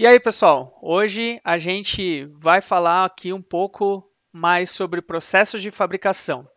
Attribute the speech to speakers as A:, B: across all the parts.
A: E aí, pessoal, hoje a gente vai falar aqui um pouco mais sobre processos de fabricação.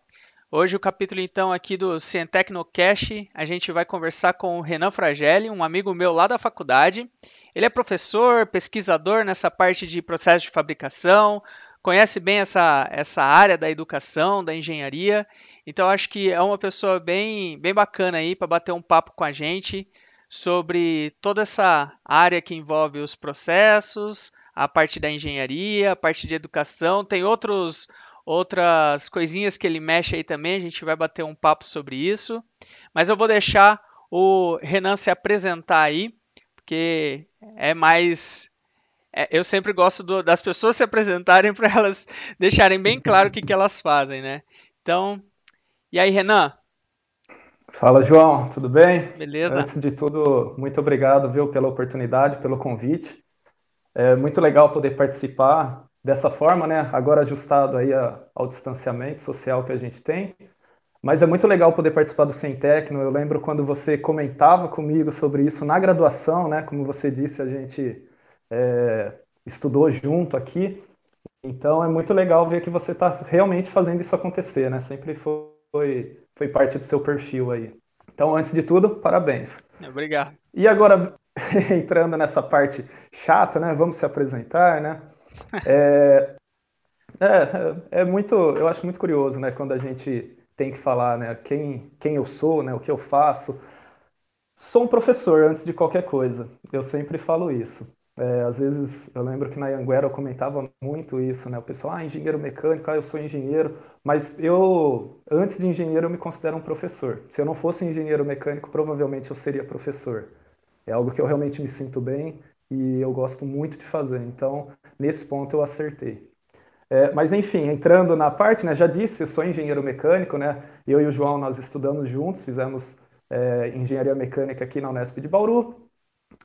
A: Hoje o capítulo então aqui do Cientecnocast, a gente vai conversar com o Renan Fragelli, um amigo meu lá da faculdade. Ele é professor, pesquisador nessa parte de processo de fabricação, conhece bem essa, essa área da educação, da engenharia. Então acho que é uma pessoa bem, bem bacana aí para bater um papo com a gente sobre toda essa área que envolve os processos, a parte da engenharia, a parte de educação. Tem outros outras coisinhas que ele mexe aí também, a gente vai bater um papo sobre isso. Mas eu vou deixar o Renan se apresentar aí, porque é mais. É, eu sempre gosto do, das pessoas se apresentarem para elas deixarem bem claro o que, que elas fazem, né? Então, e aí, Renan?
B: Fala, João, tudo bem?
A: Beleza.
B: Antes de tudo, muito obrigado, viu, pela oportunidade, pelo convite. É muito legal poder participar dessa forma, né? Agora ajustado aí ao distanciamento social que a gente tem. Mas é muito legal poder participar do Sem Tecno. Eu lembro quando você comentava comigo sobre isso na graduação, né? Como você disse, a gente é, estudou junto aqui. Então é muito legal ver que você está realmente fazendo isso acontecer, né? Sempre foi, foi parte do seu perfil aí. Então, antes de tudo, parabéns.
A: Obrigado.
B: E agora, entrando nessa parte chata, né? Vamos se apresentar, né? É, é, é, muito, eu acho muito curioso, né, quando a gente tem que falar, né, quem, quem eu sou, né, o que eu faço. Sou um professor antes de qualquer coisa. Eu sempre falo isso. É, às vezes eu lembro que na Anguera eu comentava muito isso, né? O pessoal, ah, engenheiro mecânico, ah, eu sou engenheiro, mas eu, antes de engenheiro, eu me considero um professor. Se eu não fosse engenheiro mecânico, provavelmente eu seria professor. É algo que eu realmente me sinto bem e eu gosto muito de fazer. Então, nesse ponto eu acertei. É, mas enfim, entrando na parte, né, já disse, eu sou engenheiro mecânico, né? Eu e o João nós estudamos juntos, fizemos é, engenharia mecânica aqui na Unesp de Bauru.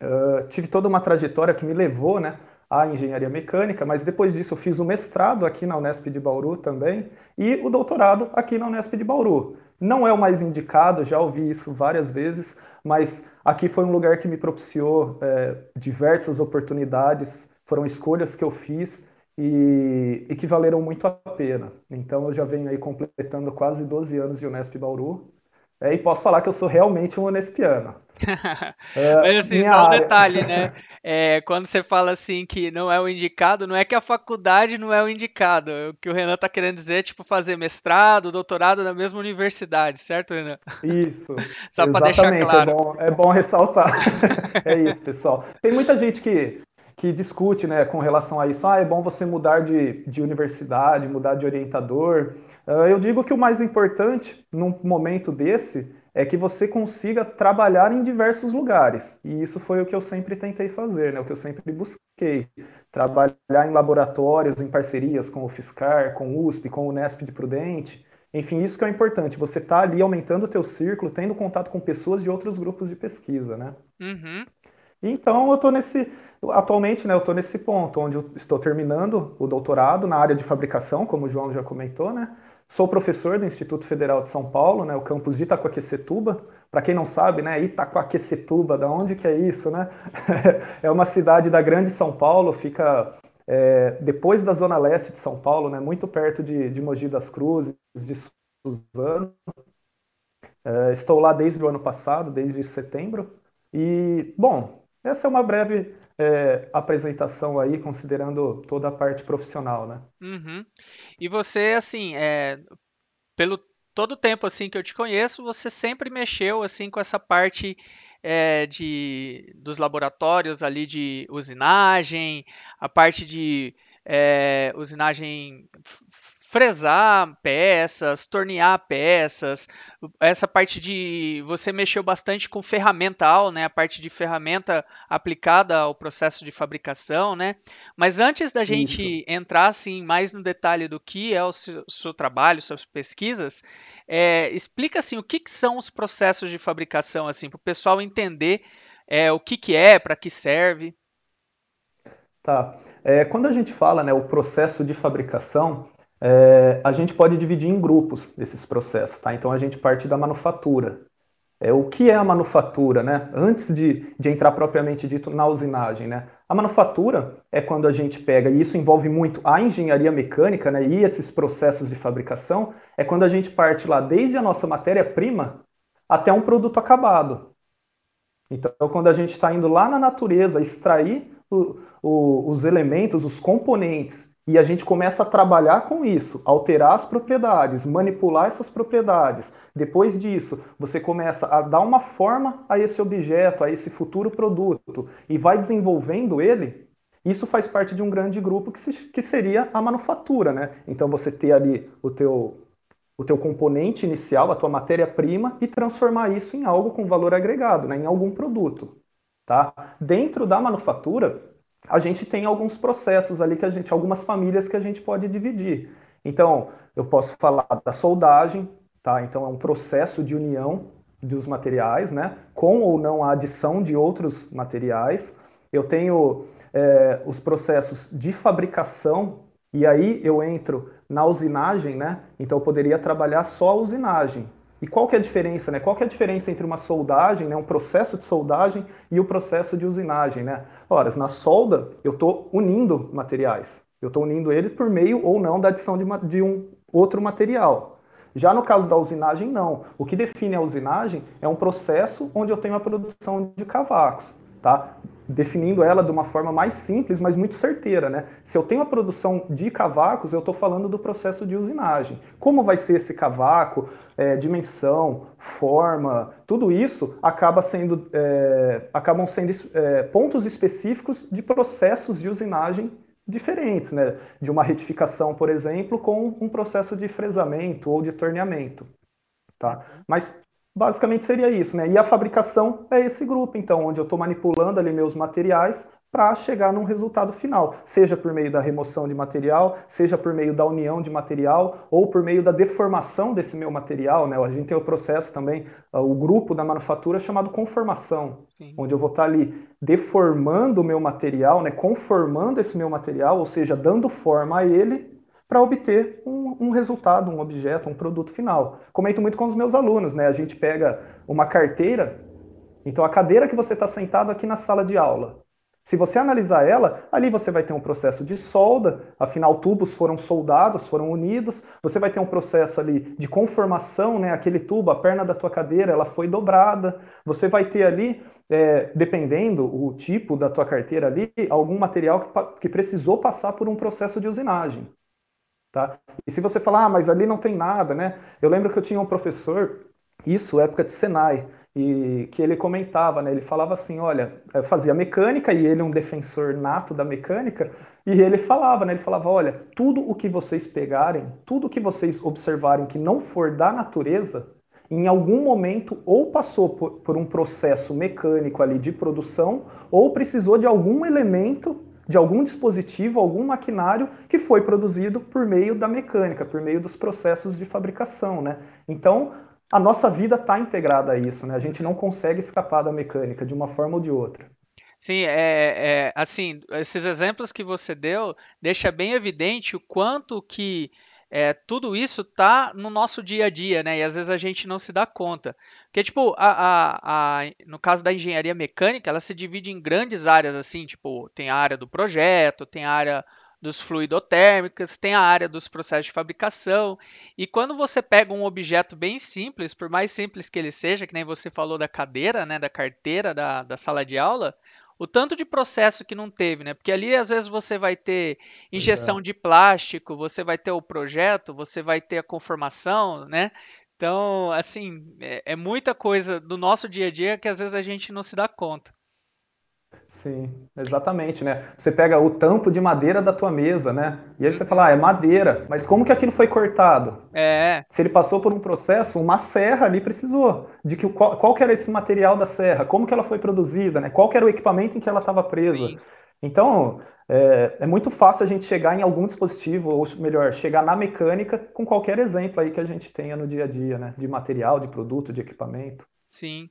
B: Uh, tive toda uma trajetória que me levou, né, à engenharia mecânica, mas depois disso eu fiz o mestrado aqui na Unesp de Bauru também e o doutorado aqui na Unesp de Bauru. Não é o mais indicado, já ouvi isso várias vezes, mas aqui foi um lugar que me propiciou é, diversas oportunidades foram escolhas que eu fiz e, e, que valeram muito a pena. Então eu já venho aí completando quase 12 anos de Unesp Bauru. É, e posso falar que eu sou realmente um unespiano.
A: é, Mas assim, só um área... detalhe, né? É, quando você fala assim que não é o indicado, não é que a faculdade não é o indicado. O que o Renan está querendo dizer é tipo fazer mestrado, doutorado na mesma universidade, certo, Renan?
B: Isso. Só para deixar é claro. É bom, é bom ressaltar. é isso, pessoal. Tem muita gente que que discute né, com relação a isso. Ah, é bom você mudar de, de universidade, mudar de orientador. Uh, eu digo que o mais importante num momento desse é que você consiga trabalhar em diversos lugares. E isso foi o que eu sempre tentei fazer, né, o que eu sempre busquei. Trabalhar em laboratórios, em parcerias com o Fiscar, com o USP, com o Unesp de Prudente. Enfim, isso que é importante. Você está ali aumentando o teu círculo, tendo contato com pessoas de outros grupos de pesquisa, né?
A: Uhum.
B: Então eu estou nesse, atualmente, né, eu estou nesse ponto onde eu estou terminando o doutorado na área de fabricação, como o João já comentou, né? Sou professor do Instituto Federal de São Paulo, né, o campus de Itacoaquecetuba. Para quem não sabe, né, Itacoaquecetuba, da onde que é isso, né? é uma cidade da Grande São Paulo, fica é, depois da zona leste de São Paulo, né, muito perto de, de Mogi das Cruzes, de Suzano. É, estou lá desde o ano passado, desde setembro. E, bom, essa é uma breve é, apresentação aí, considerando toda a parte profissional, né?
A: Uhum. E você, assim, é, pelo todo o tempo assim que eu te conheço, você sempre mexeu assim com essa parte é, de, dos laboratórios ali de usinagem, a parte de é, usinagem fresar peças, tornear peças, essa parte de você mexeu bastante com ferramental, né, a parte de ferramenta aplicada ao processo de fabricação, né? Mas antes da gente Isso. entrar assim mais no detalhe do que é o seu, seu trabalho, suas pesquisas, é, explica assim o que, que, são os processos de fabricação assim para o pessoal entender é, o que, que é, para que serve.
B: Tá. É, quando a gente fala, né, o processo de fabricação, é, a gente pode dividir em grupos esses processos, tá? Então a gente parte da manufatura. É, o que é a manufatura, né? Antes de, de entrar propriamente dito na usinagem, né? A manufatura é quando a gente pega, e isso envolve muito a engenharia mecânica né, e esses processos de fabricação, é quando a gente parte lá desde a nossa matéria-prima até um produto acabado. Então, quando a gente está indo lá na natureza extrair o, o, os elementos, os componentes, e a gente começa a trabalhar com isso, alterar as propriedades, manipular essas propriedades. Depois disso, você começa a dar uma forma a esse objeto, a esse futuro produto, e vai desenvolvendo ele. Isso faz parte de um grande grupo que, se, que seria a manufatura, né? Então você ter ali o teu, o teu componente inicial, a tua matéria-prima, e transformar isso em algo com valor agregado, né? em algum produto. Tá? Dentro da manufatura, a gente tem alguns processos ali que a gente, algumas famílias que a gente pode dividir. Então, eu posso falar da soldagem, tá? Então é um processo de união dos materiais, né? Com ou não a adição de outros materiais. Eu tenho é, os processos de fabricação e aí eu entro na usinagem, né? Então eu poderia trabalhar só a usinagem. E qual que é a diferença, né? Qual que é a diferença entre uma soldagem, né, um processo de soldagem e o processo de usinagem, né? Ora, na solda eu estou unindo materiais. Eu estou unindo ele por meio ou não da adição de, uma, de um outro material. Já no caso da usinagem, não. O que define a usinagem é um processo onde eu tenho a produção de cavacos, tá? definindo ela de uma forma mais simples, mas muito certeira. Né? Se eu tenho a produção de cavacos, eu estou falando do processo de usinagem. Como vai ser esse cavaco, é, dimensão, forma, tudo isso acaba sendo, é, acabam sendo é, pontos específicos de processos de usinagem diferentes, né? de uma retificação, por exemplo, com um processo de fresamento ou de torneamento. Tá? Mas Basicamente seria isso, né? E a fabricação é esse grupo, então, onde eu estou manipulando ali meus materiais para chegar num resultado final, seja por meio da remoção de material, seja por meio da união de material ou por meio da deformação desse meu material, né? A gente tem o processo também, ah, o grupo da manufatura chamado conformação, Sim. onde eu vou estar tá ali deformando o meu material, né? Conformando esse meu material, ou seja, dando forma a ele para obter um, um, resultado, um objeto, um produto final. Comento muito com os meus alunos, né? A gente pega uma carteira, então a cadeira que você está sentado aqui na sala de aula. Se você analisar ela, ali você vai ter um processo de solda, afinal tubos foram soldados, foram unidos. Você vai ter um processo ali de conformação, né? Aquele tubo, a perna da tua cadeira, ela foi dobrada. Você vai ter ali, é, dependendo o tipo da tua carteira ali, algum material que, que precisou passar por um processo de usinagem. Tá? E se você falar, ah, mas ali não tem nada, né? Eu lembro que eu tinha um professor, isso época de Senai, e que ele comentava, né? Ele falava assim, olha, fazia mecânica e ele é um defensor nato da mecânica, e ele falava, né? Ele falava, olha, tudo o que vocês pegarem, tudo o que vocês observarem que não for da natureza, em algum momento ou passou por, por um processo mecânico ali de produção, ou precisou de algum elemento de algum dispositivo, algum maquinário que foi produzido por meio da mecânica, por meio dos processos de fabricação, né? Então, a nossa vida está integrada a isso, né? A gente não consegue escapar da mecânica de uma forma ou de outra.
A: Sim, é, é assim, esses exemplos que você deu deixa bem evidente o quanto que é, tudo isso tá no nosso dia a dia, né? E às vezes a gente não se dá conta. Porque, tipo, a, a, a, no caso da engenharia mecânica, ela se divide em grandes áreas, assim, tipo, tem a área do projeto, tem a área dos fluidotérmicos, tem a área dos processos de fabricação. E quando você pega um objeto bem simples, por mais simples que ele seja, que nem você falou da cadeira, né, da carteira da, da sala de aula, o tanto de processo que não teve, né? Porque ali às vezes você vai ter injeção é. de plástico, você vai ter o projeto, você vai ter a conformação, né? Então, assim, é, é muita coisa do nosso dia a dia que às vezes a gente não se dá conta.
B: Sim, exatamente, né? Você pega o tampo de madeira da tua mesa, né? E aí você fala, ah, é madeira, mas como que aquilo foi cortado?
A: É.
B: Se ele passou por um processo, uma serra ali precisou. De que qual, qual que era esse material da serra? Como que ela foi produzida, né? Qual que era o equipamento em que ela estava presa? Sim. Então, é, é, muito fácil a gente chegar em algum dispositivo, ou melhor, chegar na mecânica com qualquer exemplo aí que a gente tenha no dia a dia, né? De material, de produto, de equipamento.
A: Sim.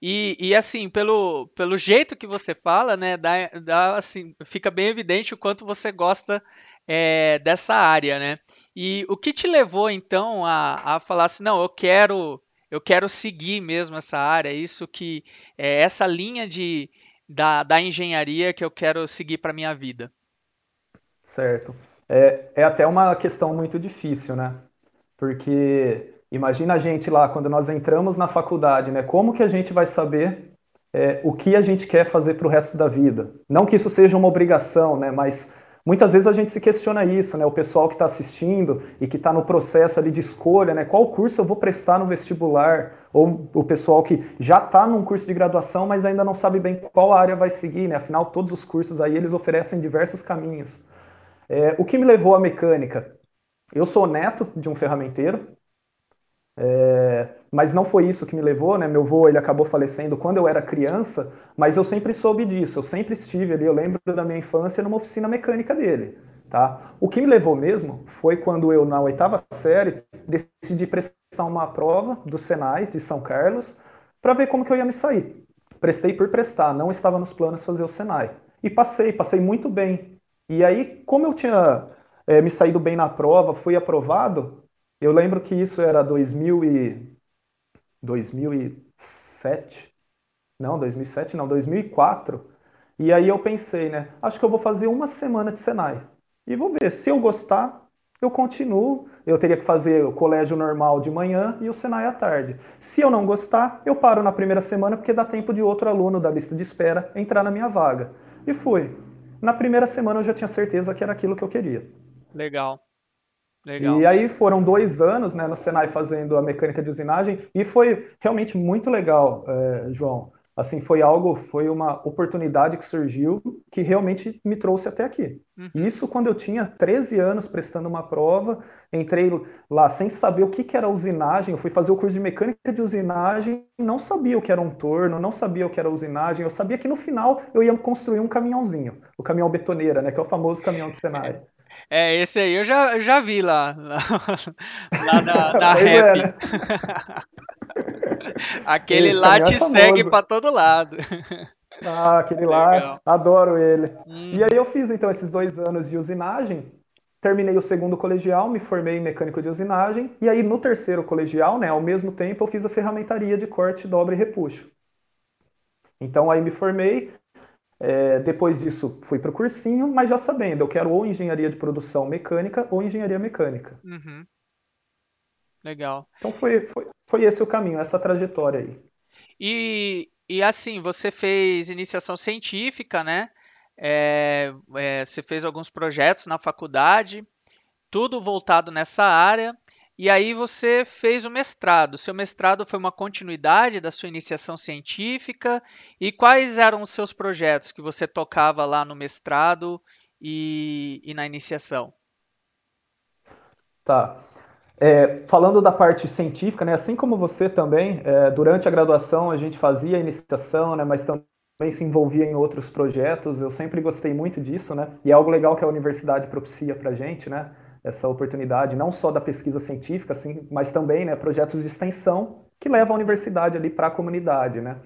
A: E, e assim, pelo, pelo jeito que você fala, né, dá, dá, assim, fica bem evidente o quanto você gosta é, dessa área, né? E o que te levou então a, a falar assim, não, eu quero eu quero seguir mesmo essa área, isso que é, essa linha de, da, da engenharia que eu quero seguir para minha vida?
B: Certo. É, é até uma questão muito difícil, né? Porque imagina a gente lá, quando nós entramos na faculdade, né? Como que a gente vai saber é, o que a gente quer fazer para o resto da vida? Não que isso seja uma obrigação, né? Mas muitas vezes a gente se questiona isso, né? O pessoal que está assistindo e que está no processo ali de escolha, né? Qual curso eu vou prestar no vestibular? Ou o pessoal que já está num curso de graduação, mas ainda não sabe bem qual área vai seguir, né? Afinal, todos os cursos aí eles oferecem diversos caminhos. É, o que me levou à mecânica? Eu sou neto de um ferramenteiro, é, mas não foi isso que me levou, né? Meu avô ele acabou falecendo quando eu era criança, mas eu sempre soube disso, eu sempre estive ali, eu lembro da minha infância numa oficina mecânica dele, tá? O que me levou mesmo foi quando eu, na oitava série, decidi prestar uma prova do Senai de São Carlos para ver como que eu ia me sair. Prestei por prestar, não estava nos planos fazer o Senai. E passei, passei muito bem. E aí, como eu tinha é, me saído bem na prova, fui aprovado, eu lembro que isso era 2000 e... 2007. Não, 2007 não, 2004. E aí eu pensei, né? Acho que eu vou fazer uma semana de Senai. E vou ver, se eu gostar, eu continuo. Eu teria que fazer o colégio normal de manhã e o Senai à tarde. Se eu não gostar, eu paro na primeira semana porque dá tempo de outro aluno da lista de espera entrar na minha vaga. E fui. Na primeira semana eu já tinha certeza que era aquilo que eu queria.
A: Legal. Legal.
B: E aí foram dois anos né, no Senai fazendo a mecânica de usinagem e foi realmente muito legal, é, João. Assim, foi algo, foi uma oportunidade que surgiu que realmente me trouxe até aqui. Uhum. Isso quando eu tinha 13 anos prestando uma prova, entrei lá sem saber o que, que era usinagem, eu fui fazer o curso de mecânica de usinagem, não sabia o que era um torno, não sabia o que era usinagem, eu sabia que no final eu ia construir um caminhãozinho, o caminhão betoneira, né, que é o famoso caminhão de Senai.
A: É, esse aí eu já, eu já vi lá, lá, lá na, na rap. É, né? Aquele Esse lá te é segue para todo lado.
B: Ah, aquele lá, adoro ele. Hum. E aí eu fiz então esses dois anos de usinagem, terminei o segundo colegial, me formei em mecânico de usinagem, e aí no terceiro colegial, né, ao mesmo tempo, eu fiz a ferramentaria de corte, dobra e repuxo. Então aí me formei, é, depois disso fui para o cursinho, mas já sabendo, eu quero ou engenharia de produção mecânica ou engenharia mecânica.
A: Uhum. Legal.
B: Então foi, foi, foi esse o caminho, essa trajetória aí.
A: E, e assim, você fez iniciação científica, né? É, é, você fez alguns projetos na faculdade, tudo voltado nessa área. E aí você fez o mestrado. Seu mestrado foi uma continuidade da sua iniciação científica. E quais eram os seus projetos que você tocava lá no mestrado e, e na iniciação?
B: Tá. É, falando da parte científica, né, assim como você também, é, durante a graduação a gente fazia a iniciação, né, mas também se envolvia em outros projetos. Eu sempre gostei muito disso, né, e é algo legal que a universidade propicia para gente, né, essa oportunidade, não só da pesquisa científica, assim, mas também né, projetos de extensão que levam a universidade ali para a comunidade. Né.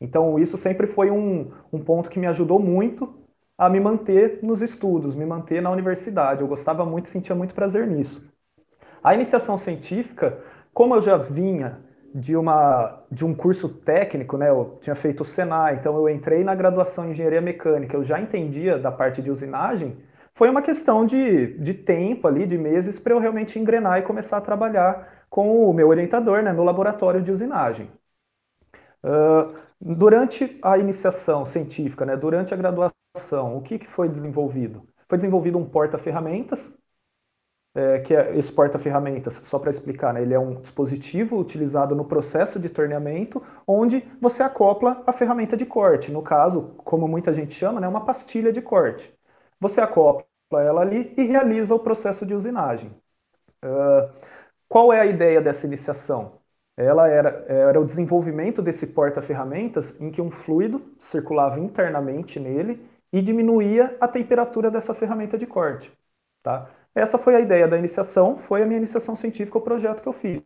B: Então, isso sempre foi um, um ponto que me ajudou muito a me manter nos estudos, me manter na universidade. Eu gostava muito, sentia muito prazer nisso. A iniciação científica, como eu já vinha de, uma, de um curso técnico, né? Eu tinha feito o Senai, então eu entrei na graduação em engenharia mecânica, eu já entendia da parte de usinagem. Foi uma questão de, de tempo ali, de meses, para eu realmente engrenar e começar a trabalhar com o meu orientador, né, no laboratório de usinagem. Uh, durante a iniciação científica, né, durante a graduação, o que, que foi desenvolvido? Foi desenvolvido um porta-ferramentas, é, que é esse porta-ferramentas, só para explicar, né, ele é um dispositivo utilizado no processo de torneamento, onde você acopla a ferramenta de corte. No caso, como muita gente chama, né, uma pastilha de corte. Você acopla ela ali e realiza o processo de usinagem. Uh, qual é a ideia dessa iniciação? Ela era, era o desenvolvimento desse porta-ferramentas em que um fluido circulava internamente nele e diminuía a temperatura dessa ferramenta de corte. Tá? Essa foi a ideia da iniciação, foi a minha iniciação científica, o projeto que eu fiz.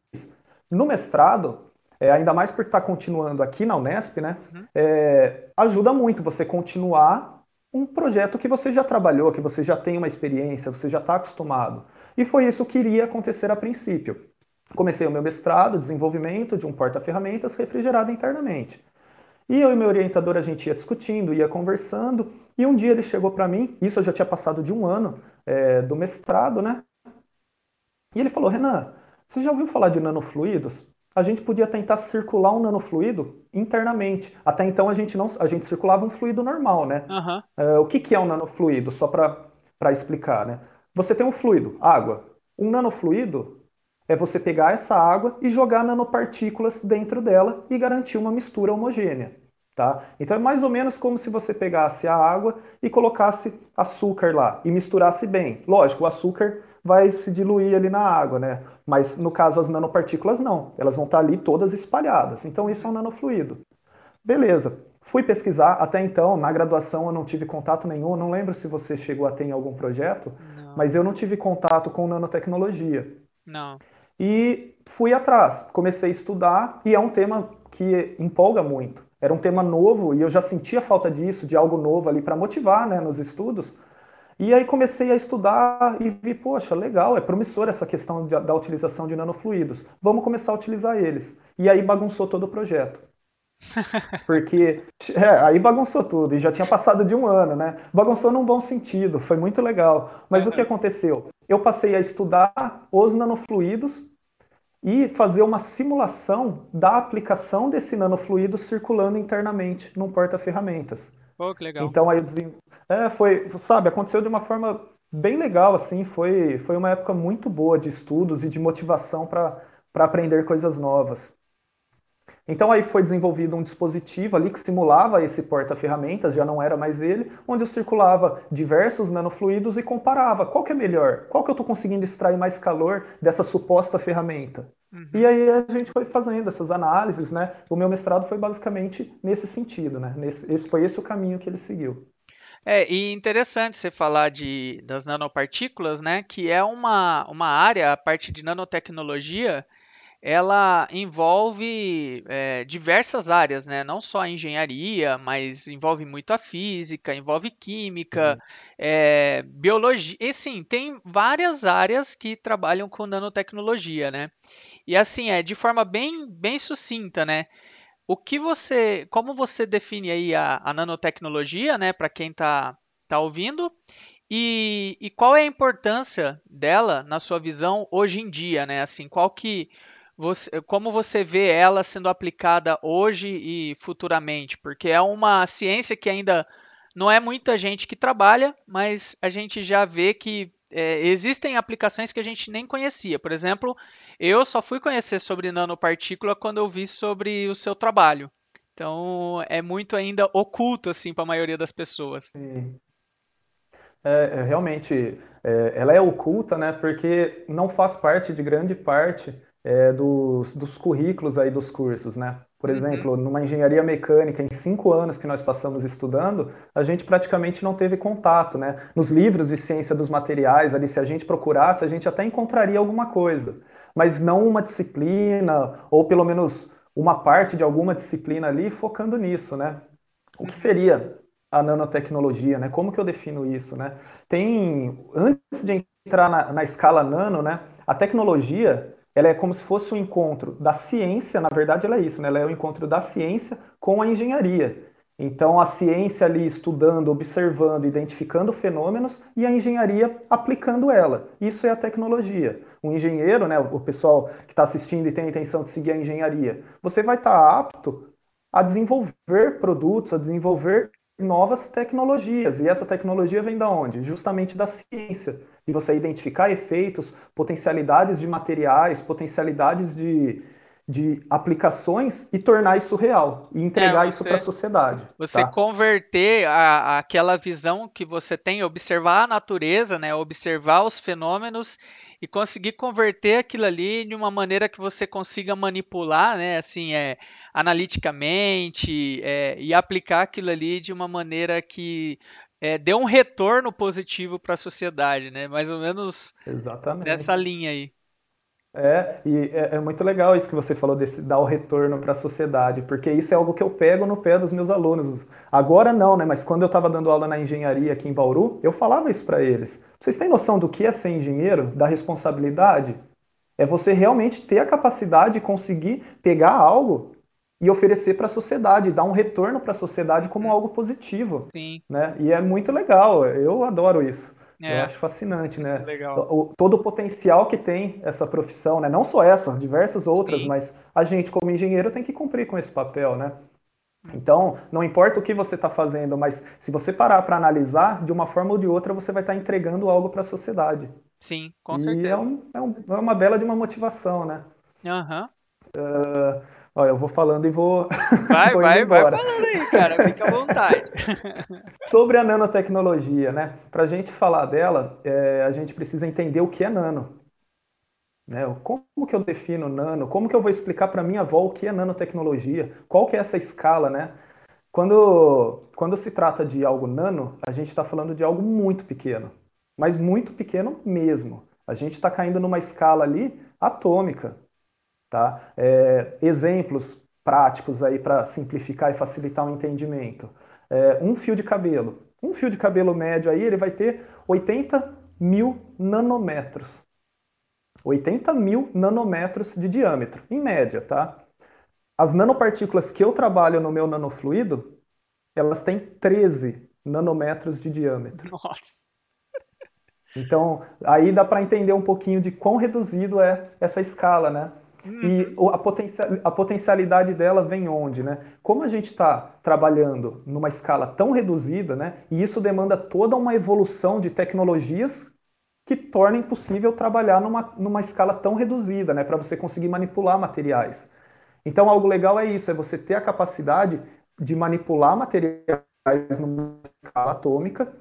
B: No mestrado, é, ainda mais por estar continuando aqui na Unesp, né, uhum. é, ajuda muito você continuar um projeto que você já trabalhou, que você já tem uma experiência, você já está acostumado. E foi isso que iria acontecer a princípio. Comecei o meu mestrado, desenvolvimento de um porta-ferramentas refrigerado internamente. E eu e meu orientador, a gente ia discutindo, ia conversando, e um dia ele chegou para mim, isso eu já tinha passado de um ano é, do mestrado, né? E ele falou, Renan, você já ouviu falar de nanofluidos? A gente podia tentar circular um nanofluido internamente. Até então a gente não, a gente circulava um fluido normal, né?
A: Aham.
B: É, o que, que é um nanofluido? Só para explicar, né? Você tem um fluido, água. Um nanofluido é você pegar essa água e jogar nanopartículas dentro dela e garantir uma mistura homogênea. Tá? Então é mais ou menos como se você pegasse a água e colocasse açúcar lá e misturasse bem. Lógico, o açúcar vai se diluir ali na água, né? Mas no caso as nanopartículas não, elas vão estar ali todas espalhadas. Então isso é um nanofluido. Beleza. Fui pesquisar, até então, na graduação eu não tive contato nenhum, não lembro se você chegou a ter em algum projeto,
A: Não.
B: mas eu não tive contato com nanotecnologia.
A: Não.
B: E fui atrás, comecei a estudar e é um tema que empolga muito. Era um tema novo e eu já sentia falta disso, de algo novo ali para motivar né, nos estudos. E aí comecei a estudar e vi, poxa, legal, é promissor essa questão da utilização de nanofluidos. Vamos começar a utilizar eles. E aí bagunçou todo o projeto. Porque é, aí bagunçou tudo, e já tinha passado de um ano, né? Bagunçou num bom sentido, foi muito legal. Mas o que aconteceu? Eu passei a estudar os nanofluidos e fazer uma simulação da aplicação desse nanofluido circulando internamente num porta-ferramentas.
A: Pô, que legal.
B: Então aí eu é, foi, sabe, aconteceu de uma forma bem legal, assim, foi, foi uma época muito boa de estudos e de motivação para para aprender coisas novas. Então aí foi desenvolvido um dispositivo ali que simulava esse porta-ferramentas, já não era mais ele, onde eu circulava diversos nanofluidos e comparava qual que é melhor, qual que eu estou conseguindo extrair mais calor dessa suposta ferramenta.
A: Uhum.
B: E aí a gente foi fazendo essas análises, né? O meu mestrado foi basicamente nesse sentido, né? Nesse, esse, foi esse o caminho que ele seguiu.
A: É, e interessante você falar de, das nanopartículas, né? Que é uma, uma área, a parte de nanotecnologia, ela envolve é, diversas áreas, né? Não só a engenharia, mas envolve muito a física, envolve química,
B: Sim.
A: é, biologia, e sim, tem várias áreas que trabalham com nanotecnologia, né? E assim, é de forma bem, bem sucinta, né? O que você, como você define aí a, a nanotecnologia, né, para quem está tá ouvindo? E, e qual é a importância dela na sua visão hoje em dia, né? Assim, qual que você, como você vê ela sendo aplicada hoje e futuramente? Porque é uma ciência que ainda não é muita gente que trabalha, mas a gente já vê que é, existem aplicações que a gente nem conhecia. Por exemplo, eu só fui conhecer sobre nanopartícula quando eu vi sobre o seu trabalho. Então, é muito ainda oculto assim para a maioria das pessoas.
B: Sim. É, é, realmente, é, ela é oculta, né? Porque não faz parte de grande parte é, dos, dos currículos aí dos cursos, né? Por
A: Uhum,
B: exemplo, numa engenharia mecânica, em cinco anos que nós passamos estudando, a gente praticamente não teve contato, né? Nos livros de ciência dos materiais, ali, se a gente procurasse, a gente até encontraria alguma coisa, mas não uma disciplina, ou pelo menos uma parte de alguma disciplina ali focando nisso, né? O que
A: uhum,
B: seria a nanotecnologia, né? Como que eu defino isso, né? Tem, antes de entrar na, na escala nano, né? A tecnologia, ela é como se fosse um encontro da ciência, na verdade ela é isso, né? Ela é o encontro da ciência com a engenharia. Então, a ciência ali estudando, observando, identificando fenômenos e a engenharia aplicando ela. Isso é a tecnologia. O engenheiro, né, o pessoal que está assistindo e tem a intenção de seguir a engenharia, você vai estar apto a desenvolver produtos, a desenvolver novas tecnologias. E essa tecnologia vem da onde? Justamente da ciência. E você identificar efeitos, potencialidades de materiais, potencialidades de, de aplicações e tornar isso real e
A: É,
B: entregar isso para a
A: você
B: sociedade,
A: você
B: tá?
A: converter a, aquela visão que você tem, observar a natureza, né, observar os fenômenos e conseguir converter aquilo ali de uma maneira que você consiga manipular, né, assim, é, analiticamente, é, e aplicar aquilo ali de uma maneira que é, dê um retorno positivo para a sociedade, né, mais ou menos nessa
B: Exatamente.
A: linha aí.
B: É, e é, é muito legal isso que você falou desse dar o retorno para a sociedade, porque isso é algo que eu pego no pé dos meus alunos. Agora não, né? Mas quando eu estava dando aula na engenharia aqui em Bauru, eu falava isso para eles. Vocês têm noção do que é ser engenheiro? Da responsabilidade? É você realmente ter a capacidade de conseguir pegar algo e oferecer para a sociedade, dar um retorno para a sociedade como algo positivo.
A: Sim.
B: Né? E é muito legal, eu adoro isso.
A: É.
B: Eu acho fascinante, né?
A: Legal.
B: O, todo o potencial que tem essa profissão, né? Não só essa, diversas outras,
A: Sim.
B: mas a gente, como engenheiro, tem que cumprir com esse papel, né? Então, não importa o que você está fazendo, mas se você parar para analisar, de uma forma ou de outra, você vai estar entregando algo para a sociedade.
A: Sim, com
B: e
A: certeza.
B: é, um, é, um, é uma bela de uma motivação, né?
A: Aham.
B: Olha, eu vou falando e vou,
A: Vai,
B: vou
A: vai, vai
B: embora.
A: falando aí, cara. Fica à vontade.
B: Sobre a nanotecnologia, né? Para a gente falar dela, é, a gente precisa entender o que é nano. Né? Como que eu defino nano? Como que eu vou explicar para minha avó o que é nanotecnologia? Qual que é essa escala, né? Quando, quando se trata de algo nano, a gente está falando de algo muito pequeno, mas muito pequeno mesmo. A gente está caindo numa escala ali atômica, tá? É, exemplos práticos aí para simplificar e facilitar o entendimento. É, um fio de cabelo. Um fio de cabelo médio aí, ele vai ter 80 mil nanômetros. 80 mil nanômetros de diâmetro, em média, tá? As nanopartículas que eu trabalho no meu nanofluido, elas têm 13 nanômetros de diâmetro.
A: Nossa.
B: Então, aí dá para entender um pouquinho de quão reduzido é essa escala, né? E a, potencial, a potencialidade dela vem onde, né? Como a gente está trabalhando numa escala tão reduzida, né? E isso demanda toda uma evolução de tecnologias que tornem possível trabalhar numa, numa escala tão reduzida, né? Para você conseguir manipular materiais. Então, algo legal é isso, é você ter a capacidade de manipular materiais numa escala atômica.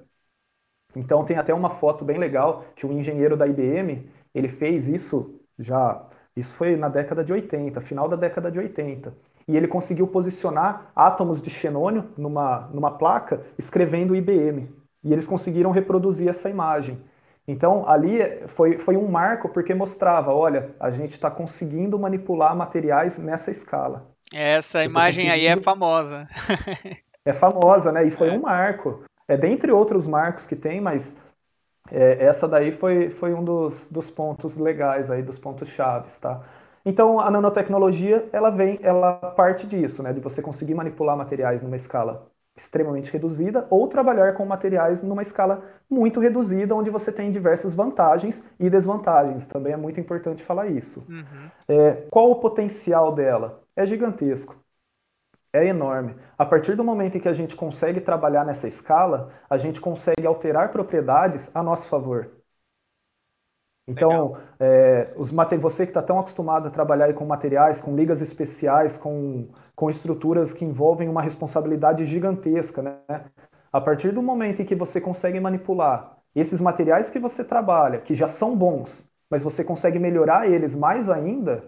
B: Então, tem até uma foto bem legal que o engenheiro da IBM, ele fez isso já isso foi na década de 80, final da década de 80. E ele conseguiu posicionar átomos de xenônio numa, numa placa escrevendo IBM. E eles conseguiram reproduzir essa imagem. Então, ali foi, foi um marco porque mostrava: olha, a gente está conseguindo manipular materiais nessa escala.
A: Essa imagem conseguindo... aí é famosa.
B: é famosa, né? E foi é. um marco. É dentre outros marcos que tem, mas é, essa daí foi, foi um dos, dos pontos legais aí, dos pontos chaves, tá? Então a nanotecnologia ela vem, ela parte disso, né? De você conseguir manipular materiais numa escala extremamente reduzida ou trabalhar com materiais numa escala muito reduzida, onde você tem diversas vantagens e desvantagens. Também é muito importante falar isso.
A: Uhum.
B: É, qual o potencial dela? É gigantesco é enorme. A partir do momento em que a gente consegue trabalhar nessa escala, a gente consegue alterar propriedades a nosso favor. Então, é, os você que está tão acostumado a trabalhar com materiais, com ligas especiais, com, com estruturas que envolvem uma responsabilidade gigantesca, né? A partir do momento em que você consegue manipular esses materiais que você trabalha, que já são bons, mas você consegue melhorar eles mais ainda,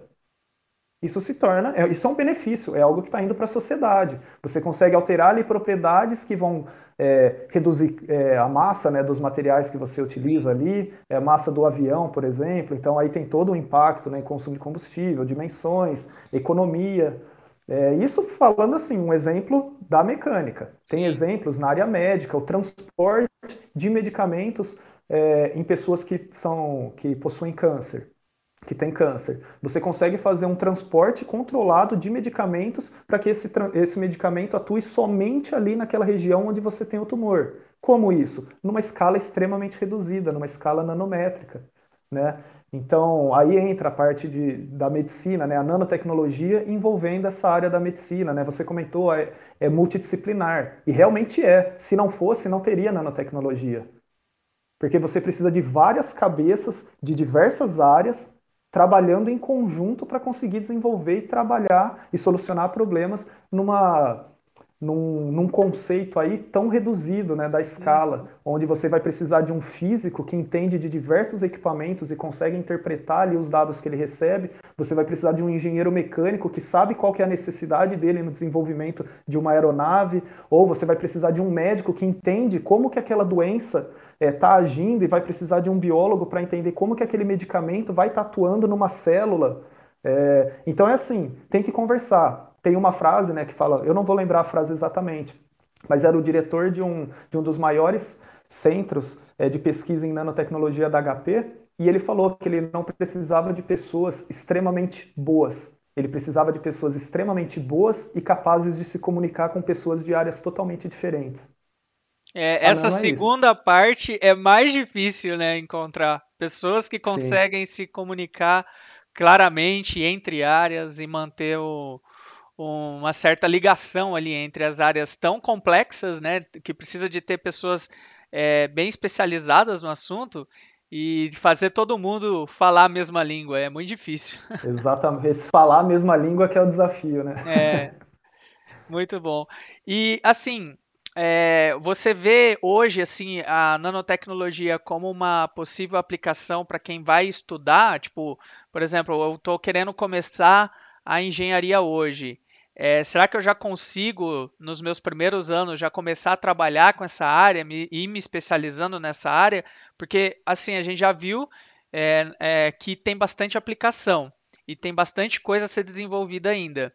B: isso se torna, é, isso é um benefício, é algo que está indo para a sociedade. Você consegue alterar ali propriedades que vão é, reduzir é, a massa né, dos materiais que você utiliza ali, é, a massa do avião, por exemplo. Então aí tem todo o impacto né, em consumo de combustível, dimensões, economia. É, isso falando assim, um exemplo da mecânica. Tem exemplos na área médica, o transporte de medicamentos é, em pessoas que, são, que possuem câncer que tem câncer. Você consegue fazer um transporte controlado de medicamentos para que esse, esse medicamento atue somente ali naquela região onde você tem o tumor. Como isso? Numa escala extremamente reduzida, numa escala nanométrica. Né? Então, aí entra a parte de, da medicina, né? a nanotecnologia envolvendo essa área da medicina. Né? Você comentou, é, é multidisciplinar. E realmente é. Se não fosse, não teria nanotecnologia. Porque você precisa de várias cabeças de diversas áreas trabalhando em conjunto para conseguir desenvolver e trabalhar e solucionar problemas numa, num, num, conceito aí tão reduzido né, da escala, onde você vai precisar de um físico que entende de diversos equipamentos e consegue interpretar ali os dados que ele recebe, você vai precisar de um engenheiro mecânico que sabe qual que é a necessidade dele no desenvolvimento de uma aeronave, ou você vai precisar de um médico que entende como que aquela doença está é, agindo e vai precisar de um biólogo para entender como que aquele medicamento vai estar tá atuando numa célula. É, então é assim, tem que conversar. Tem uma frase né, que fala, eu não vou lembrar a frase exatamente, mas era o diretor de um, de um dos maiores centros é, de pesquisa em nanotecnologia da HP, e ele falou que ele não precisava de pessoas extremamente boas. Ele precisava de pessoas extremamente boas e capazes de se comunicar com pessoas de áreas totalmente diferentes.
A: É, essa é segunda é parte é mais difícil, né, encontrar pessoas que conseguem Sim. se comunicar claramente entre áreas e manter o, uma certa ligação ali entre as áreas tão complexas, né, que precisa de ter pessoas é, bem especializadas no assunto e fazer todo mundo falar a mesma língua. É muito difícil.
B: Exatamente. Esse falar a mesma língua que é o desafio, né?
A: É. Muito bom. E assim, é, você vê hoje assim a nanotecnologia como uma possível aplicação para quem vai estudar? Tipo, por exemplo, eu estou querendo começar a engenharia hoje. É, será que eu já consigo, nos meus primeiros anos, já começar a trabalhar com essa área me, e me especializando nessa área? Porque, assim, a gente já viu é, é, que tem bastante aplicação e tem bastante coisa a ser desenvolvida ainda.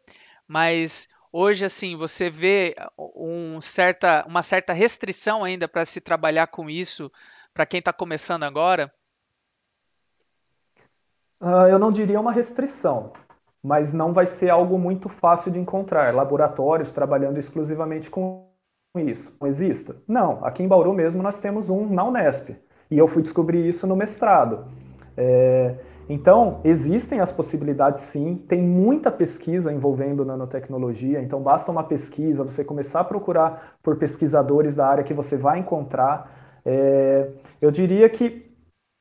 A: Mas hoje, assim, você vê um certa, uma certa restrição ainda para se trabalhar com isso para quem está começando agora?
B: Uh, eu não diria uma restrição mas não vai ser algo muito fácil de encontrar. Laboratórios trabalhando exclusivamente com isso. Não exista? Não. Aqui em Bauru mesmo nós temos um na Unesp. E eu fui descobrir isso no mestrado. É, então, existem as possibilidades sim, tem muita pesquisa envolvendo nanotecnologia, então basta uma pesquisa, você começar a procurar por pesquisadores da área que você vai encontrar. É, eu diria que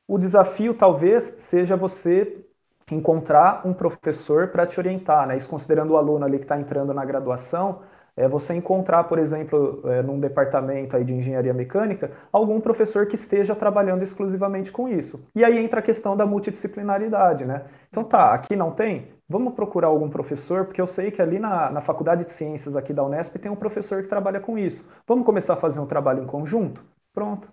B: o desafio talvez seja você encontrar um professor para te orientar, né? Isso considerando o aluno ali que está entrando na graduação, é você encontrar, por exemplo, é, num departamento aí de engenharia mecânica, algum professor que esteja trabalhando exclusivamente com isso. E aí entra a questão da multidisciplinaridade, né? Então tá, aqui não tem? Vamos procurar algum professor, porque eu sei que ali na, na Faculdade de Ciências aqui da Unesp tem um professor que trabalha com isso. Vamos começar a fazer um trabalho em conjunto? Pronto.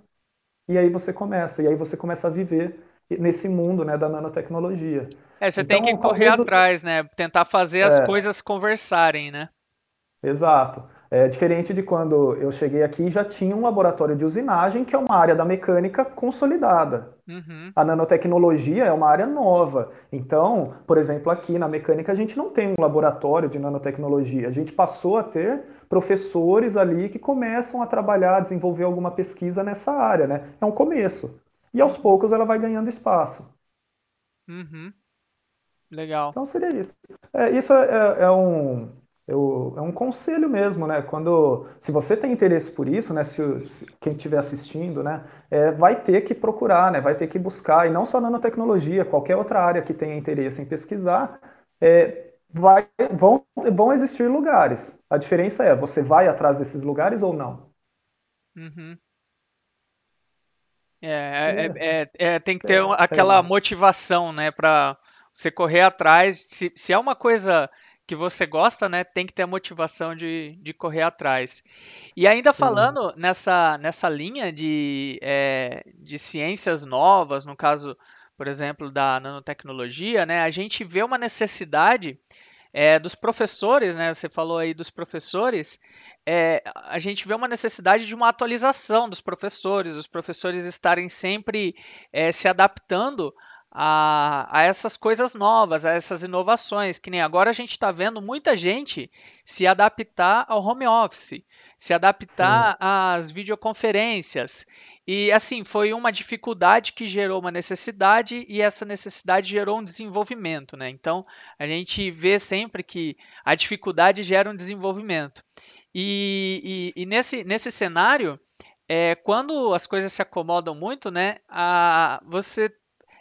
B: E aí você começa, e aí você começa a viver nesse mundo né, da nanotecnologia.
A: É, você então, tem que correr atrás, né? Tentar fazer as é, coisas conversarem, né?
B: Exato. É diferente de quando eu cheguei aqui já tinha um laboratório de usinagem, que é uma área da mecânica consolidada. Uhum. A nanotecnologia é uma área nova. Então, por exemplo, aqui na mecânica a gente não tem um laboratório de nanotecnologia. A gente passou a ter professores ali que começam a trabalhar, a desenvolver alguma pesquisa nessa área, né? É um começo. E aos poucos ela vai ganhando espaço.
A: Uhum. Legal.
B: Então seria isso. É, isso é, é, é um, é um conselho mesmo, né? Quando, se você tem interesse por isso, né? Se, se quem estiver assistindo, né? É, vai ter que procurar, né? Vai ter que buscar e não só nanotecnologia, qualquer outra área que tenha interesse em pesquisar, é, vai, vão, vão existir lugares. A diferença é, você vai atrás desses lugares ou não?
A: Uhum. É, é, é, é tem que ter aquela motivação, né, para você correr atrás. Se, se é uma coisa que você gosta, né, tem que ter a motivação de, de correr atrás. E ainda falando nessa, nessa linha de, é, de ciências novas, no caso, por exemplo, da nanotecnologia, né, a gente vê uma necessidade é, dos professores, né, você falou aí dos professores, é, a gente vê uma necessidade de uma atualização dos professores, os professores estarem sempre se adaptando a, a essas coisas novas, a essas inovações, que nem agora a gente está vendo muita gente se adaptar ao home office, se adaptar Sim. às videoconferências. E assim, foi uma dificuldade que gerou uma necessidade e essa necessidade gerou um desenvolvimento, né? Então, a gente vê sempre que a dificuldade gera um desenvolvimento. E, e, e nesse, nesse cenário, é, quando as coisas se acomodam muito, né, a, você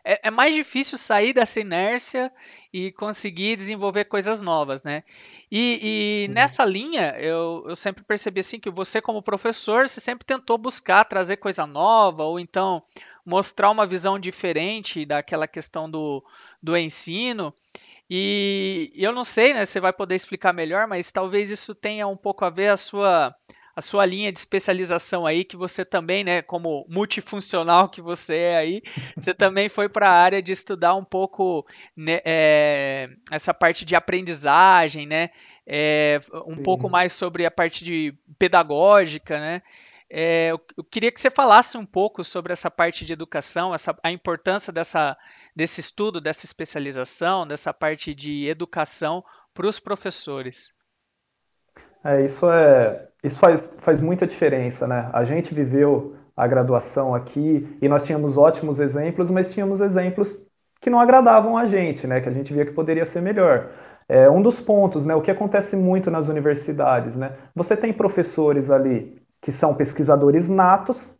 A: é, é, mais difícil sair dessa inércia e conseguir desenvolver coisas novas, né? E, e nessa linha, eu, eu sempre percebi assim que você, como professor, você sempre tentou buscar trazer coisa nova, ou então mostrar uma visão diferente daquela questão do, do ensino. E eu não sei, né? Você vai poder explicar melhor, mas talvez isso tenha um pouco a ver a sua a sua linha de especialização aí, que você também, né, como multifuncional que você é aí, você também foi para a área de estudar um pouco né, é, essa parte de aprendizagem, né, é, um Sim. pouco mais sobre a parte de pedagógica, né, é, eu, eu, queria que você falasse um pouco sobre essa parte de educação, essa, a importância dessa, desse estudo, dessa especialização, dessa parte de educação para os professores.
B: É, isso é, isso faz, faz muita diferença, né? A gente viveu a graduação aqui e nós tínhamos ótimos exemplos, mas tínhamos exemplos que não agradavam a gente, né? Que a gente via que poderia ser melhor. É, um dos pontos, né? O que acontece muito nas universidades, né? Você tem professores ali que são pesquisadores natos,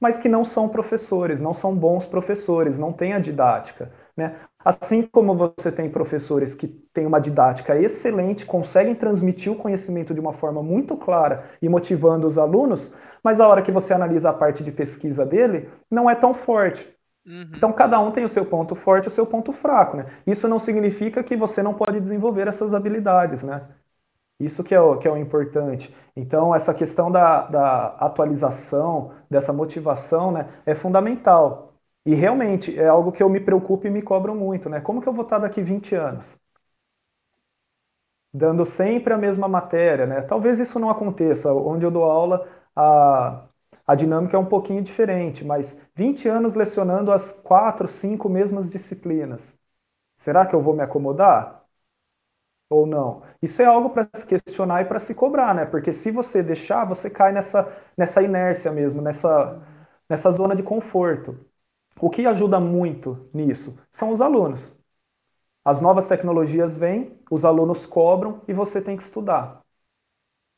B: mas que não são professores, não são bons professores, não têm a didática. Né? Assim como você tem professores que têm uma didática excelente, conseguem transmitir o conhecimento de uma forma muito clara e motivando os alunos, mas a hora que você analisa a parte de pesquisa dele, não é tão forte. Uhum. Então, cada um tem o seu ponto forte e o seu ponto fraco. Né? Isso não significa que você não pode desenvolver essas habilidades. Né? Isso que é, o, que é o importante. Então, essa questão da, da atualização, dessa motivação, né, é fundamental. E realmente é algo que eu me preocupo e me cobro muito. Né? Como que eu vou estar daqui 20 anos? Dando sempre a mesma matéria. Né? Talvez isso não aconteça. Onde eu dou aula, a, a dinâmica é um pouquinho diferente, mas 20 anos lecionando as quatro, cinco mesmas disciplinas. Será que eu vou me acomodar? ou não? Isso é algo para se questionar e para se cobrar, né? Porque se você deixar, você cai nessa, nessa inércia mesmo, nessa, nessa zona de conforto. O que ajuda muito nisso são os alunos. As novas tecnologias vêm, os alunos cobram e você tem que estudar.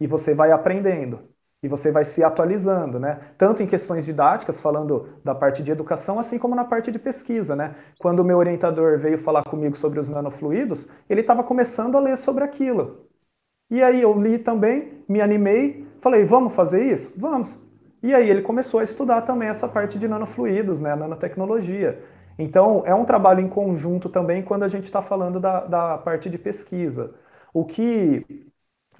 B: E você vai aprendendo e você vai se atualizando, né? Tanto em questões didáticas, falando da parte de educação, assim como na parte de pesquisa, né? Quando o meu orientador veio falar comigo sobre os nanofluidos, ele estava começando a ler sobre aquilo. E aí eu li também, me animei, falei, vamos fazer isso? Vamos. E aí ele começou a estudar também essa parte de nanofluidos, né? Nanotecnologia. Então, é um trabalho em conjunto também quando a gente está falando da, da parte de pesquisa. O que